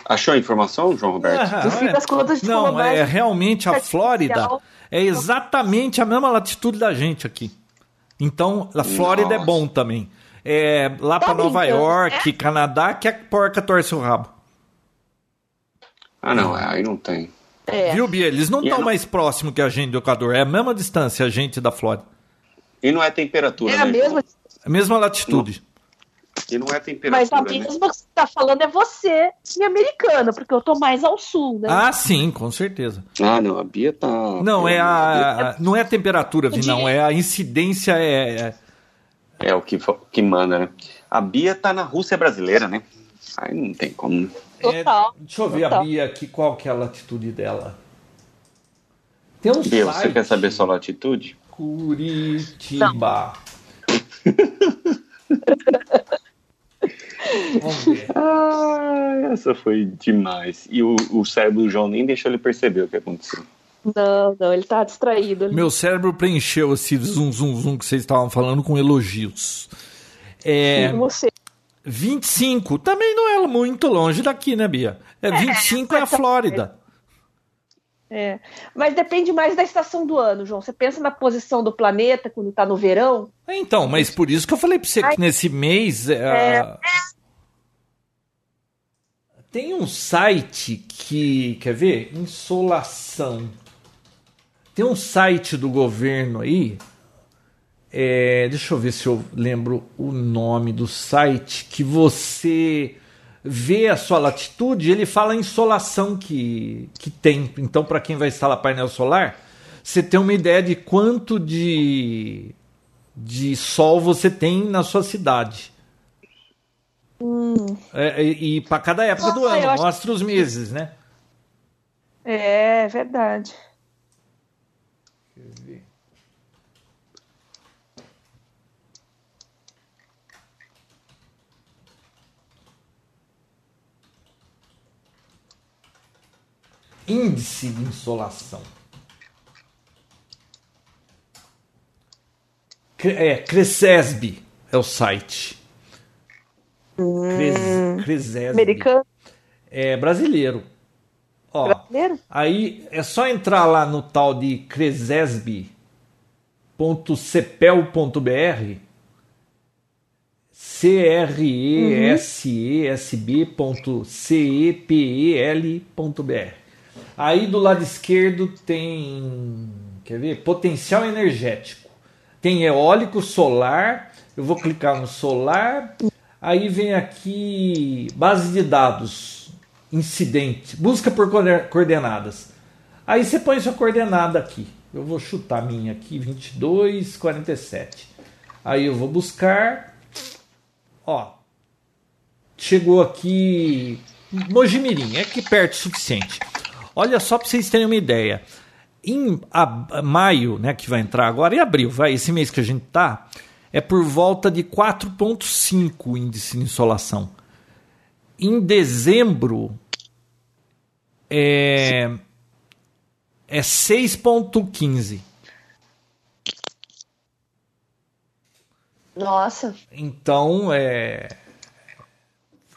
Achou a informação, João Roberto? Ah, é. das contas, de Não, é realmente a artificial. Flórida é exatamente a mesma latitude da gente aqui. Então, a Flórida é Nossa. bom também. É, lá Tá para Nova York, Canadá, que a porca torce o rabo. Ah, não, aí não tem. É. Viu, Bia? Eles não estão ela- mais próximos que a gente do Equador. É a mesma distância, a gente da Flórida. E não é temperatura, É a né, mesma. João? A mesma latitude. E não é temperatura, Mas a né? mesma que você tá falando é você e americana, porque eu tô mais ao sul, né? Ah, sim, com certeza. Ah, não, a Bia tá... Não, é a, a- não é a temperatura, Vi, não. É a incidência. É, é- É o que, que manda, né? A Bia tá na Rússia brasileira, né? Aí não tem como. né? Total. é- deixa eu ver a Total. Bia aqui, qual que é a latitude dela. Tem um Bia, site. você quer saber sua latitude? Curitiba. Vamos ver. Ah, essa foi demais. E o, o cérebro do João nem deixou ele perceber o que aconteceu. Não, não, ele tá distraído. Ele... Meu cérebro preencheu esse zum, zum, zum que vocês estavam falando com elogios. É, Você. 25, também não é muito longe daqui, né, Bia? É, 25 é a Flórida. É. Mas depende mais da estação do ano, João. Você pensa na posição do planeta quando tá no verão? Então, mas por isso que eu falei pra você que nesse mês. é, É. Tem um site que. Quer ver? Insolação. Tem um site do governo aí. é, deixa eu ver se eu lembro o nome do site. Que você vê a sua latitude, ele fala a insolação que, que tem. Então, para quem vai instalar painel solar, você tem uma ideia de quanto de, de sol você tem na sua cidade. É, e para cada época do Ah, eu ano, mostra os meses, né? É, verdade. Índice de insolação. É, Cresesb é o site. Cres, Cresesb. Americano, É brasileiro. Ó, brasileiro? aí é só entrar lá no tal de cresesb.cepel.br C-R-E-S-E-S-B.cepel.br Aí do lado esquerdo tem, quer ver? Potencial energético. Tem eólico, solar. Eu vou clicar no solar. Aí vem aqui base de dados, incidente, busca por coorden- coordenadas. Aí você põe sua coordenada aqui. Eu vou chutar a minha aqui, 22, 47. Aí eu vou buscar. Ó, chegou aqui Mojimirim, é aqui perto o suficiente. Olha só para vocês terem uma ideia. Em a- maio, né, que vai entrar agora, e abril, vai, esse mês que a gente tá, é por volta de 4.5 o índice de insolação. em dezembro é, é 6,15. Nossa. Então é.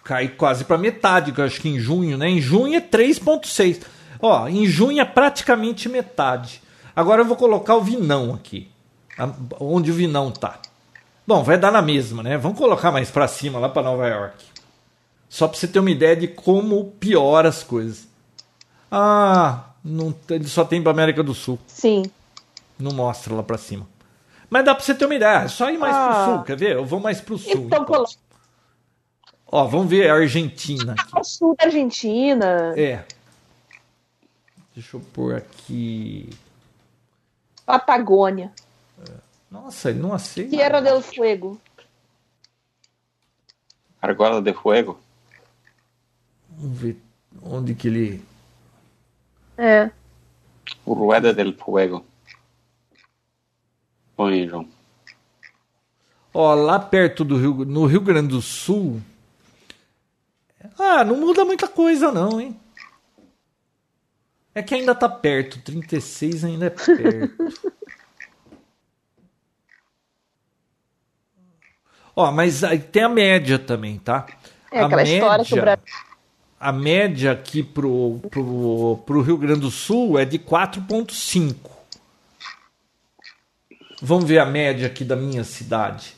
Cai quase para metade, que eu acho que em junho, né? Em junho é 3,6. Ó, em junho é praticamente metade. Agora eu vou colocar o Vinão aqui. Onde o Vinão tá. Bom, vai dar na mesma, né? Vamos colocar mais para cima, lá para Nova York. Só para você ter uma ideia de como piora as coisas. Ah, não, ele só tem para América do Sul. Sim. Não mostra lá para cima. Mas dá para você ter uma ideia. É só ir mais ah. pro sul, quer ver? Eu vou mais pro sul. Então, então. Ó, vamos ver a Argentina. Aqui. O sul da Argentina. É. Deixa eu pôr aqui. Patagônia. Nossa, ele não aceita. Tierra del Fuego. Argola de Fuego. Vamos ver onde que ele. É. Rueda del Fuego. Põe, João. Ó, lá perto do Rio, no Rio Grande do Sul. Ah, não muda muita coisa, não, hein? É que ainda tá perto. 36 ainda é perto. Ó, mas aí tem a média também, tá? É a aquela média, história sobre a média aqui pro, pro, pro Rio Grande do Sul é de 4,5. Vamos ver a média aqui da minha cidade.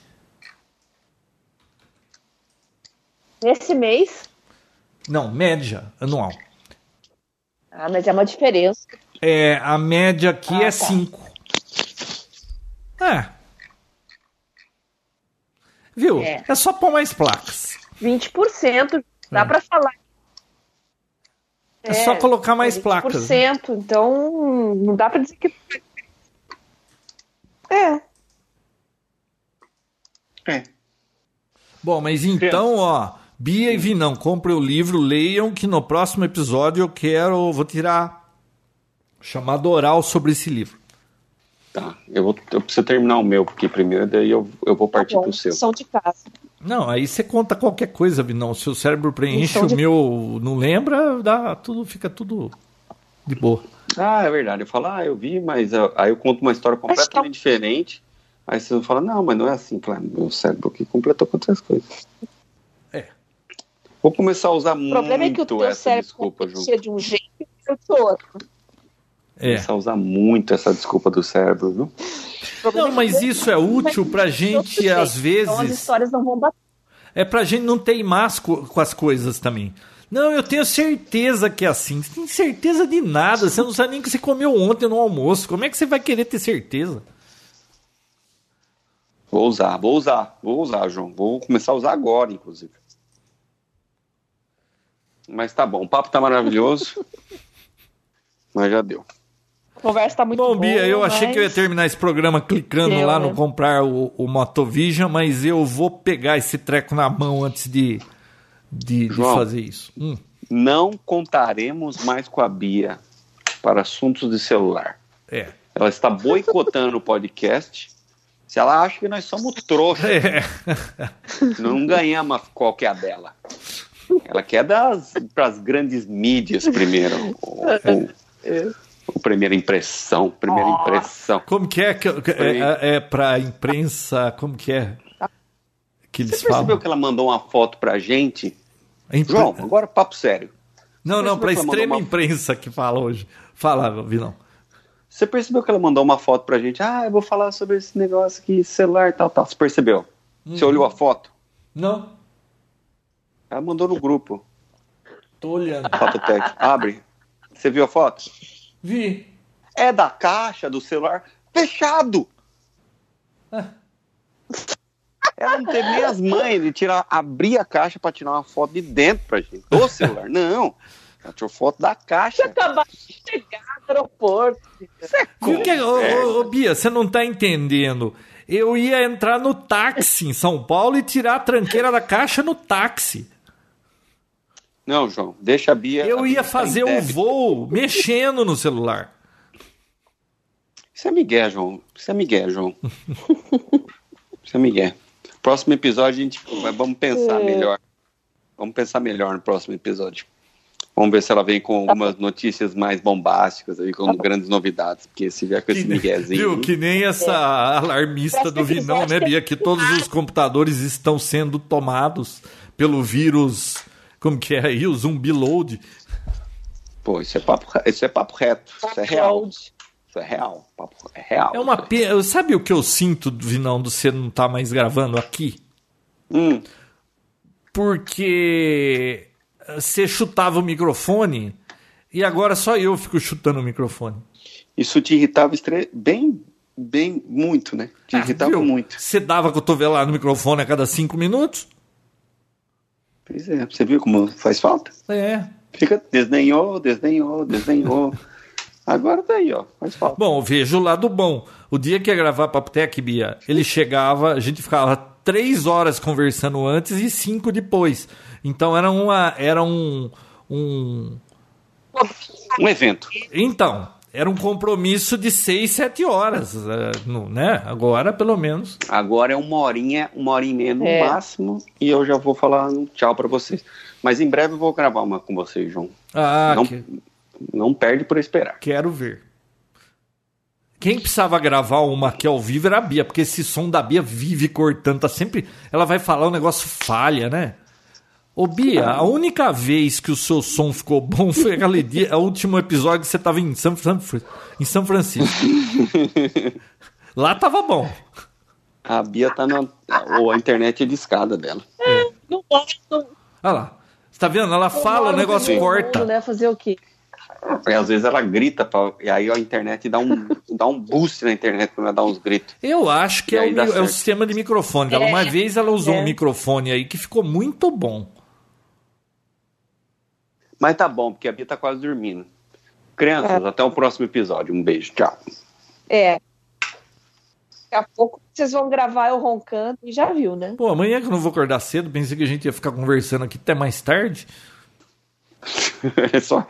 Nesse mês? Não, média anual. Ah, mas é uma diferença. É, a média aqui ah, é 5. Tá. É. Viu? É. é só pôr mais placas. 20%. Dá é. para falar. É, é, só colocar mais 20%, placas. Né? Então, não dá para dizer que. É. É. Bom, mas então, ó, Bia e Vinão, compre o livro, leiam que no próximo episódio eu quero, vou tirar chamado oral sobre esse livro. Tá, eu, vou, eu preciso terminar o meu, porque primeiro daí eu, eu vou partir tá bom, pro seu. Som de casa. Não, aí você conta qualquer coisa, Vinão. Se o cérebro preenche, o de... meu não lembra, dá, tudo, fica tudo de boa. Ah, é verdade. Eu falo, ah, eu vi, mas eu, aí eu conto uma história completamente tá... diferente. Aí você fala, não, mas não é assim. Claro, meu cérebro que completou com outras coisas. É. Vou começar a usar muito essa desculpa. O problema é que o teu cérebro desculpa, de um jeito e eu de outro. É. Começar a usar muito essa desculpa do cérebro, viu? Não, mas isso é útil pra gente, às vezes. Então as histórias não vão bater. É pra gente não ter com, com as coisas também. Não, eu tenho certeza que é assim. Você tem certeza de nada. Você não sabe nem o que você comeu ontem no almoço. Como é que você vai querer ter certeza? Vou usar, vou usar, vou usar, João. Vou começar a usar agora, inclusive. Mas tá bom, o papo tá maravilhoso. mas já deu. A conversa tá muito Bom, boa. Bia, eu mas... achei que eu ia terminar esse programa clicando Deu, lá no né? comprar o, o Motovision, mas eu vou pegar esse treco na mão antes de, de, João, de fazer isso. Hum. Não contaremos mais com a Bia para assuntos de celular. É. Ela está boicotando o podcast. Se ela acha que nós somos trouxas, é. não ganhamos qual que é a dela. Ela quer das para as grandes mídias primeiro. é o primeira impressão, primeira oh. impressão. Como que é? É, é para imprensa, como que é? Que eles Você percebeu falam? que ela mandou uma foto pra gente? Impre... João, agora papo sério. Não, não, para extrema uma... imprensa que fala hoje. Fala, Vinão. Você percebeu que ela mandou uma foto pra gente? Ah, eu vou falar sobre esse negócio aqui, celular, tal, tal. Você percebeu? Uhum. Você olhou a foto? Não. Ela mandou no grupo. Tô olhando. Fototec. Abre. Você viu a foto? Vi. É da caixa do celular fechado. Ah. Ela não teve nem as mães de tirar, abrir a caixa para tirar uma foto de dentro pra gente. Do celular. Não. Ela tirou foto da caixa. Você acabou de chegar no aeroporto. Você é que, ô, ô, ô, Bia, você não tá entendendo. Eu ia entrar no táxi em São Paulo e tirar a tranqueira da caixa no táxi. Não, João, deixa a Bia. Eu a ia Bia fazer um voo mexendo no celular. Isso é Miguel, João. Isso é Miguel, João. Isso é Miguel. Próximo episódio a gente vamos pensar é. melhor. Vamos pensar melhor no próximo episódio. Vamos ver se ela vem com algumas notícias mais bombásticas aí, com grandes novidades. Porque se vier com esse Que, miguezinho. viu, que nem essa alarmista do Vinão, né, Bia? Que todos os computadores estão sendo tomados pelo vírus. Como que é aí? O zumbi load. Pô, isso é papo, isso é papo reto. Isso é real. Isso é real. Papo, é real. É uma pena. Sabe o que eu sinto, Vinão, do você não tá mais gravando aqui? Hum, Porque você chutava o microfone e agora só eu fico chutando o microfone. isso te irritava estre... bem, bem, muito, né? Te irritava Ah, Viu? muito. Você dava cotovelada no microfone a cada cinco minutos? Pois é, você viu como faz falta? É. Fica, desdenhou, desdenhou, desdenhou. Agora tá aí, ó, faz falta. Bom, vejo o lado bom. O dia que ia gravar Papotec, Bia, ele chegava, a gente ficava três horas conversando antes e cinco depois. Então era uma. Era um. um Um evento. então, era um compromisso de seis, sete horas. eh, né? Agora, pelo menos. Agora é uma horinha, uma hora e meia no É. máximo, e eu já vou falar um tchau pra vocês. Mas em breve eu vou gravar uma com vocês, João. Ah, não, que- não perde por esperar. quero ver. Quem precisava gravar uma aqui ao vivo era a Bia, porque esse som da Bia vive cortando, tá sempre. Ela vai falar, o negócio falha, né? Ô Bia, a única vez que o seu som ficou bom foi aquele dia, o último episódio que você tava em São, São- em São Francisco. Lá tava bom. A Bia tá na. Ou a internet é de escada dela. Não gosto. Olha lá. Você tá vendo? Ela fala, o negócio corta. mundo, Né? Fazer o quê? E às vezes ela grita, pra, e aí a internet dá um, dá um boost na internet quando ela dá uns gritos. Eu acho que é aí o, é o sistema de microfone dela. É. Uma vez ela usou É. um microfone aí que ficou muito bom. Mas tá bom, porque a Bia tá quase dormindo. Crianças, até o próximo episódio. Um beijo, tchau. É. Daqui a pouco vocês vão gravar eu roncando e já viu, né? Pô, amanhã que eu não vou acordar cedo, pensei que a gente ia ficar conversando aqui até mais tarde. É só,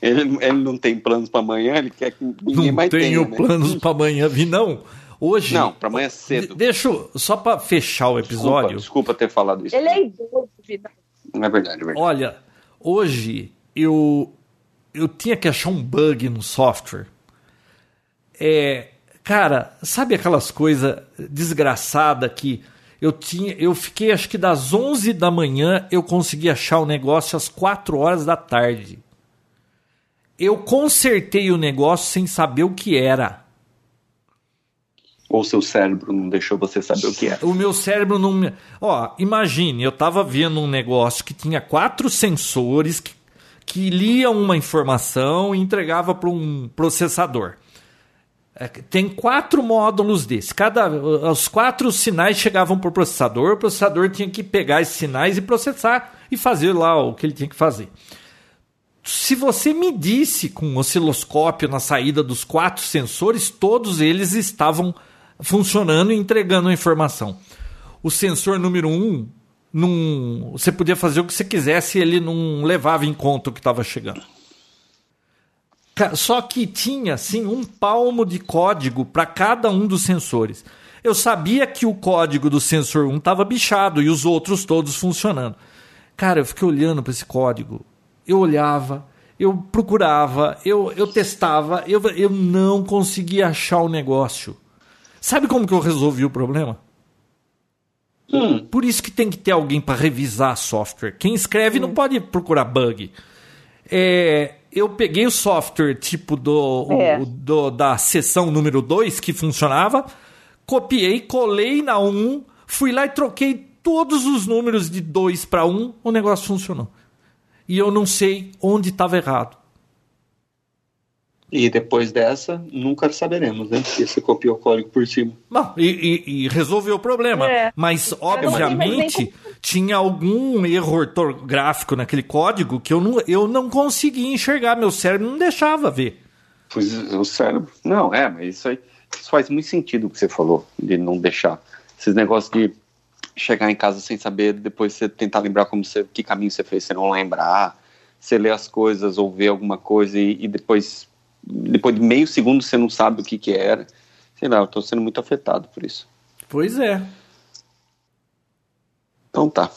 ele, ele não tem planos pra amanhã, ele quer que ninguém não mais tenho tenha, né? planos pra amanhã vir, não. Hoje. Não, pra amanhã cedo. De- Deixa eu, só pra fechar o Desculpa, episódio. desculpa ter falado isso. Ele é idoso, vida. Não é verdade, é verdade. Olha, hoje eu eu tinha que achar um bug no software. É, cara, sabe aquelas coisas desgraçadas que eu tinha, eu fiquei acho que das 11 da manhã eu consegui achar o negócio às 4 horas da tarde. Eu consertei o negócio sem saber o que era. Ou seu cérebro não deixou você saber o que é. O meu cérebro não. me- Ó, imagine, eu tava vendo um negócio que tinha quatro sensores que, que liam uma informação e entregava para um processador. É, Tem quatro módulos desse. Cada, os quatro sinais chegavam para o processador. O processador tinha que pegar esses sinais e processar e fazer lá o que ele tinha que fazer. Se você medisse com um osciloscópio na saída dos quatro sensores, todos eles estavam funcionando e entregando a informação. O sensor número um, não, você podia fazer o que você quisesse, ele não levava em conta o que estava chegando. Só que tinha assim um palmo de código para cada um dos sensores. Eu sabia que o código do sensor 1 estava bichado e os outros todos funcionando. Cara, eu fiquei olhando para esse código. Eu olhava, eu procurava, eu, eu testava, eu, eu não conseguia achar o negócio. Sabe como que eu resolvi o problema? Hum, Por isso que tem que ter alguém para revisar software. Quem escreve não pode procurar bug. É, eu peguei o software tipo do, É. o- do- da seção número 2 que funcionava, copiei, colei na 1, um, fui lá e troquei todos os números de 2 para 1, o negócio funcionou. E eu não sei onde estava errado. E depois dessa, nunca saberemos, né? Porque você copiou o código por cima. Bom, e, e- e resolveu o problema. É. Mas, obviamente, tinha algum erro ortográfico naquele código que eu não, eu não conseguia enxergar. Meu cérebro não deixava ver. Pois o cérebro. Não, é, mas isso aí isso faz muito sentido o que você falou, de não deixar. Esses negócios de chegar em casa sem saber, depois você tentar lembrar como você, que caminho você fez, você não lembrar, você lê as coisas ou vê alguma coisa e, e depois, depois de meio segundo você não sabe o que que era. Sei lá, eu tô sendo muito afetado por isso. Pois é. Então tá.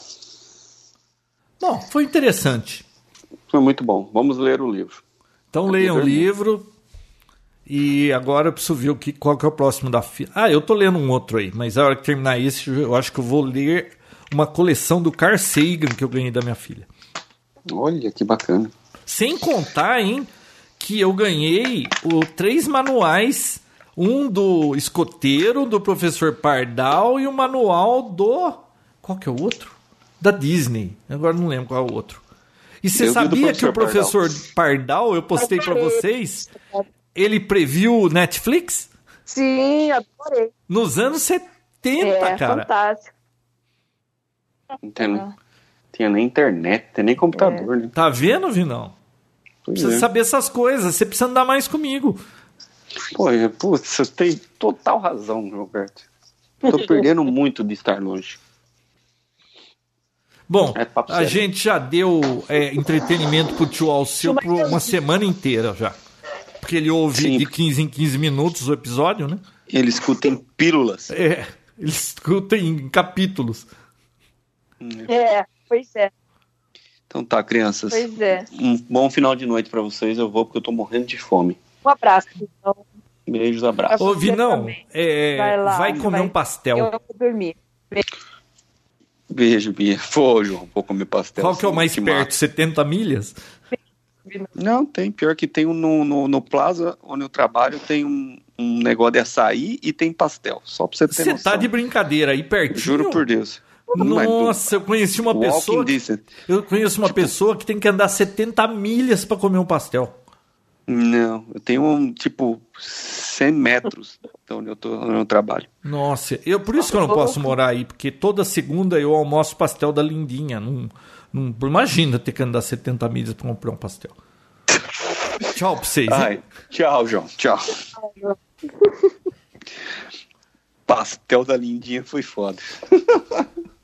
Bom, foi interessante. Foi muito bom. Vamos ler o livro. Então leiam o livro. E agora eu preciso ver o que, qual que é o próximo da fila. Ah, eu tô lendo um outro aí, mas a hora que terminar esse, eu acho que eu vou ler uma coleção do Carl Sagan que eu ganhei da minha filha. Olha que bacana. Sem contar, hein, que eu ganhei o três manuais, um do escoteiro, do professor Pardal e o manual do qual que é o outro? Da Disney. Agora não lembro qual é o outro. E você Eu sabia que o professor professor Pardal, eu postei pra vocês, ele previu Netflix Sim, adorei. nos anos 70, É, cara. fantástico. Não tem, tinha nem internet, tem nem computador, né? Tá vendo, Vinão? Pois Precisa é. saber essas coisas. Você precisa andar mais comigo. Pô, putz, você tem total razão, Roberto. Tô perdendo muito de estar longe. Bom, É a sério. gente já deu é, entretenimento pro tio Alceu por uma semana inteira já. Porque ele ouve Sim. de 15 em 15 minutos o episódio, né? Ele escuta em pílulas. É, ele escuta em capítulos. É, pois é, Então tá, crianças. pois é. Um bom final de noite pra vocês. Eu vou porque eu tô morrendo de fome. Um abraço, então. Beijos, abraços. Ô, Vinão, também. é, vai, Vai lá, comer vai. um pastel. Eu vou dormir. Beijo, Bia. Pô, João, vou comer pastel. Qual que é o mais perto? massa. 70 milhas? Não, tem. Pior que tem um no, no, no Plaza, onde eu trabalho, tem um, um negócio de açaí e tem pastel. Só pra você ter Você noção. tá de brincadeira aí pertinho? Juro por Deus. Nossa, eu conheci uma Walking pessoa. Distance. eu conheço uma pessoa que tem que andar 70 milhas pra comer um pastel. Não, eu tenho um, tipo, 100 metros de onde eu, tô, onde eu trabalho. Nossa, eu, por isso que eu não posso morar aí, porque toda segunda eu almoço pastel da Lindinha. Não, não, imagina ter que andar 70 milhas pra comprar um pastel. Tchau pra vocês. Ai, tchau, João. Tchau. Pastel da Lindinha foi foda.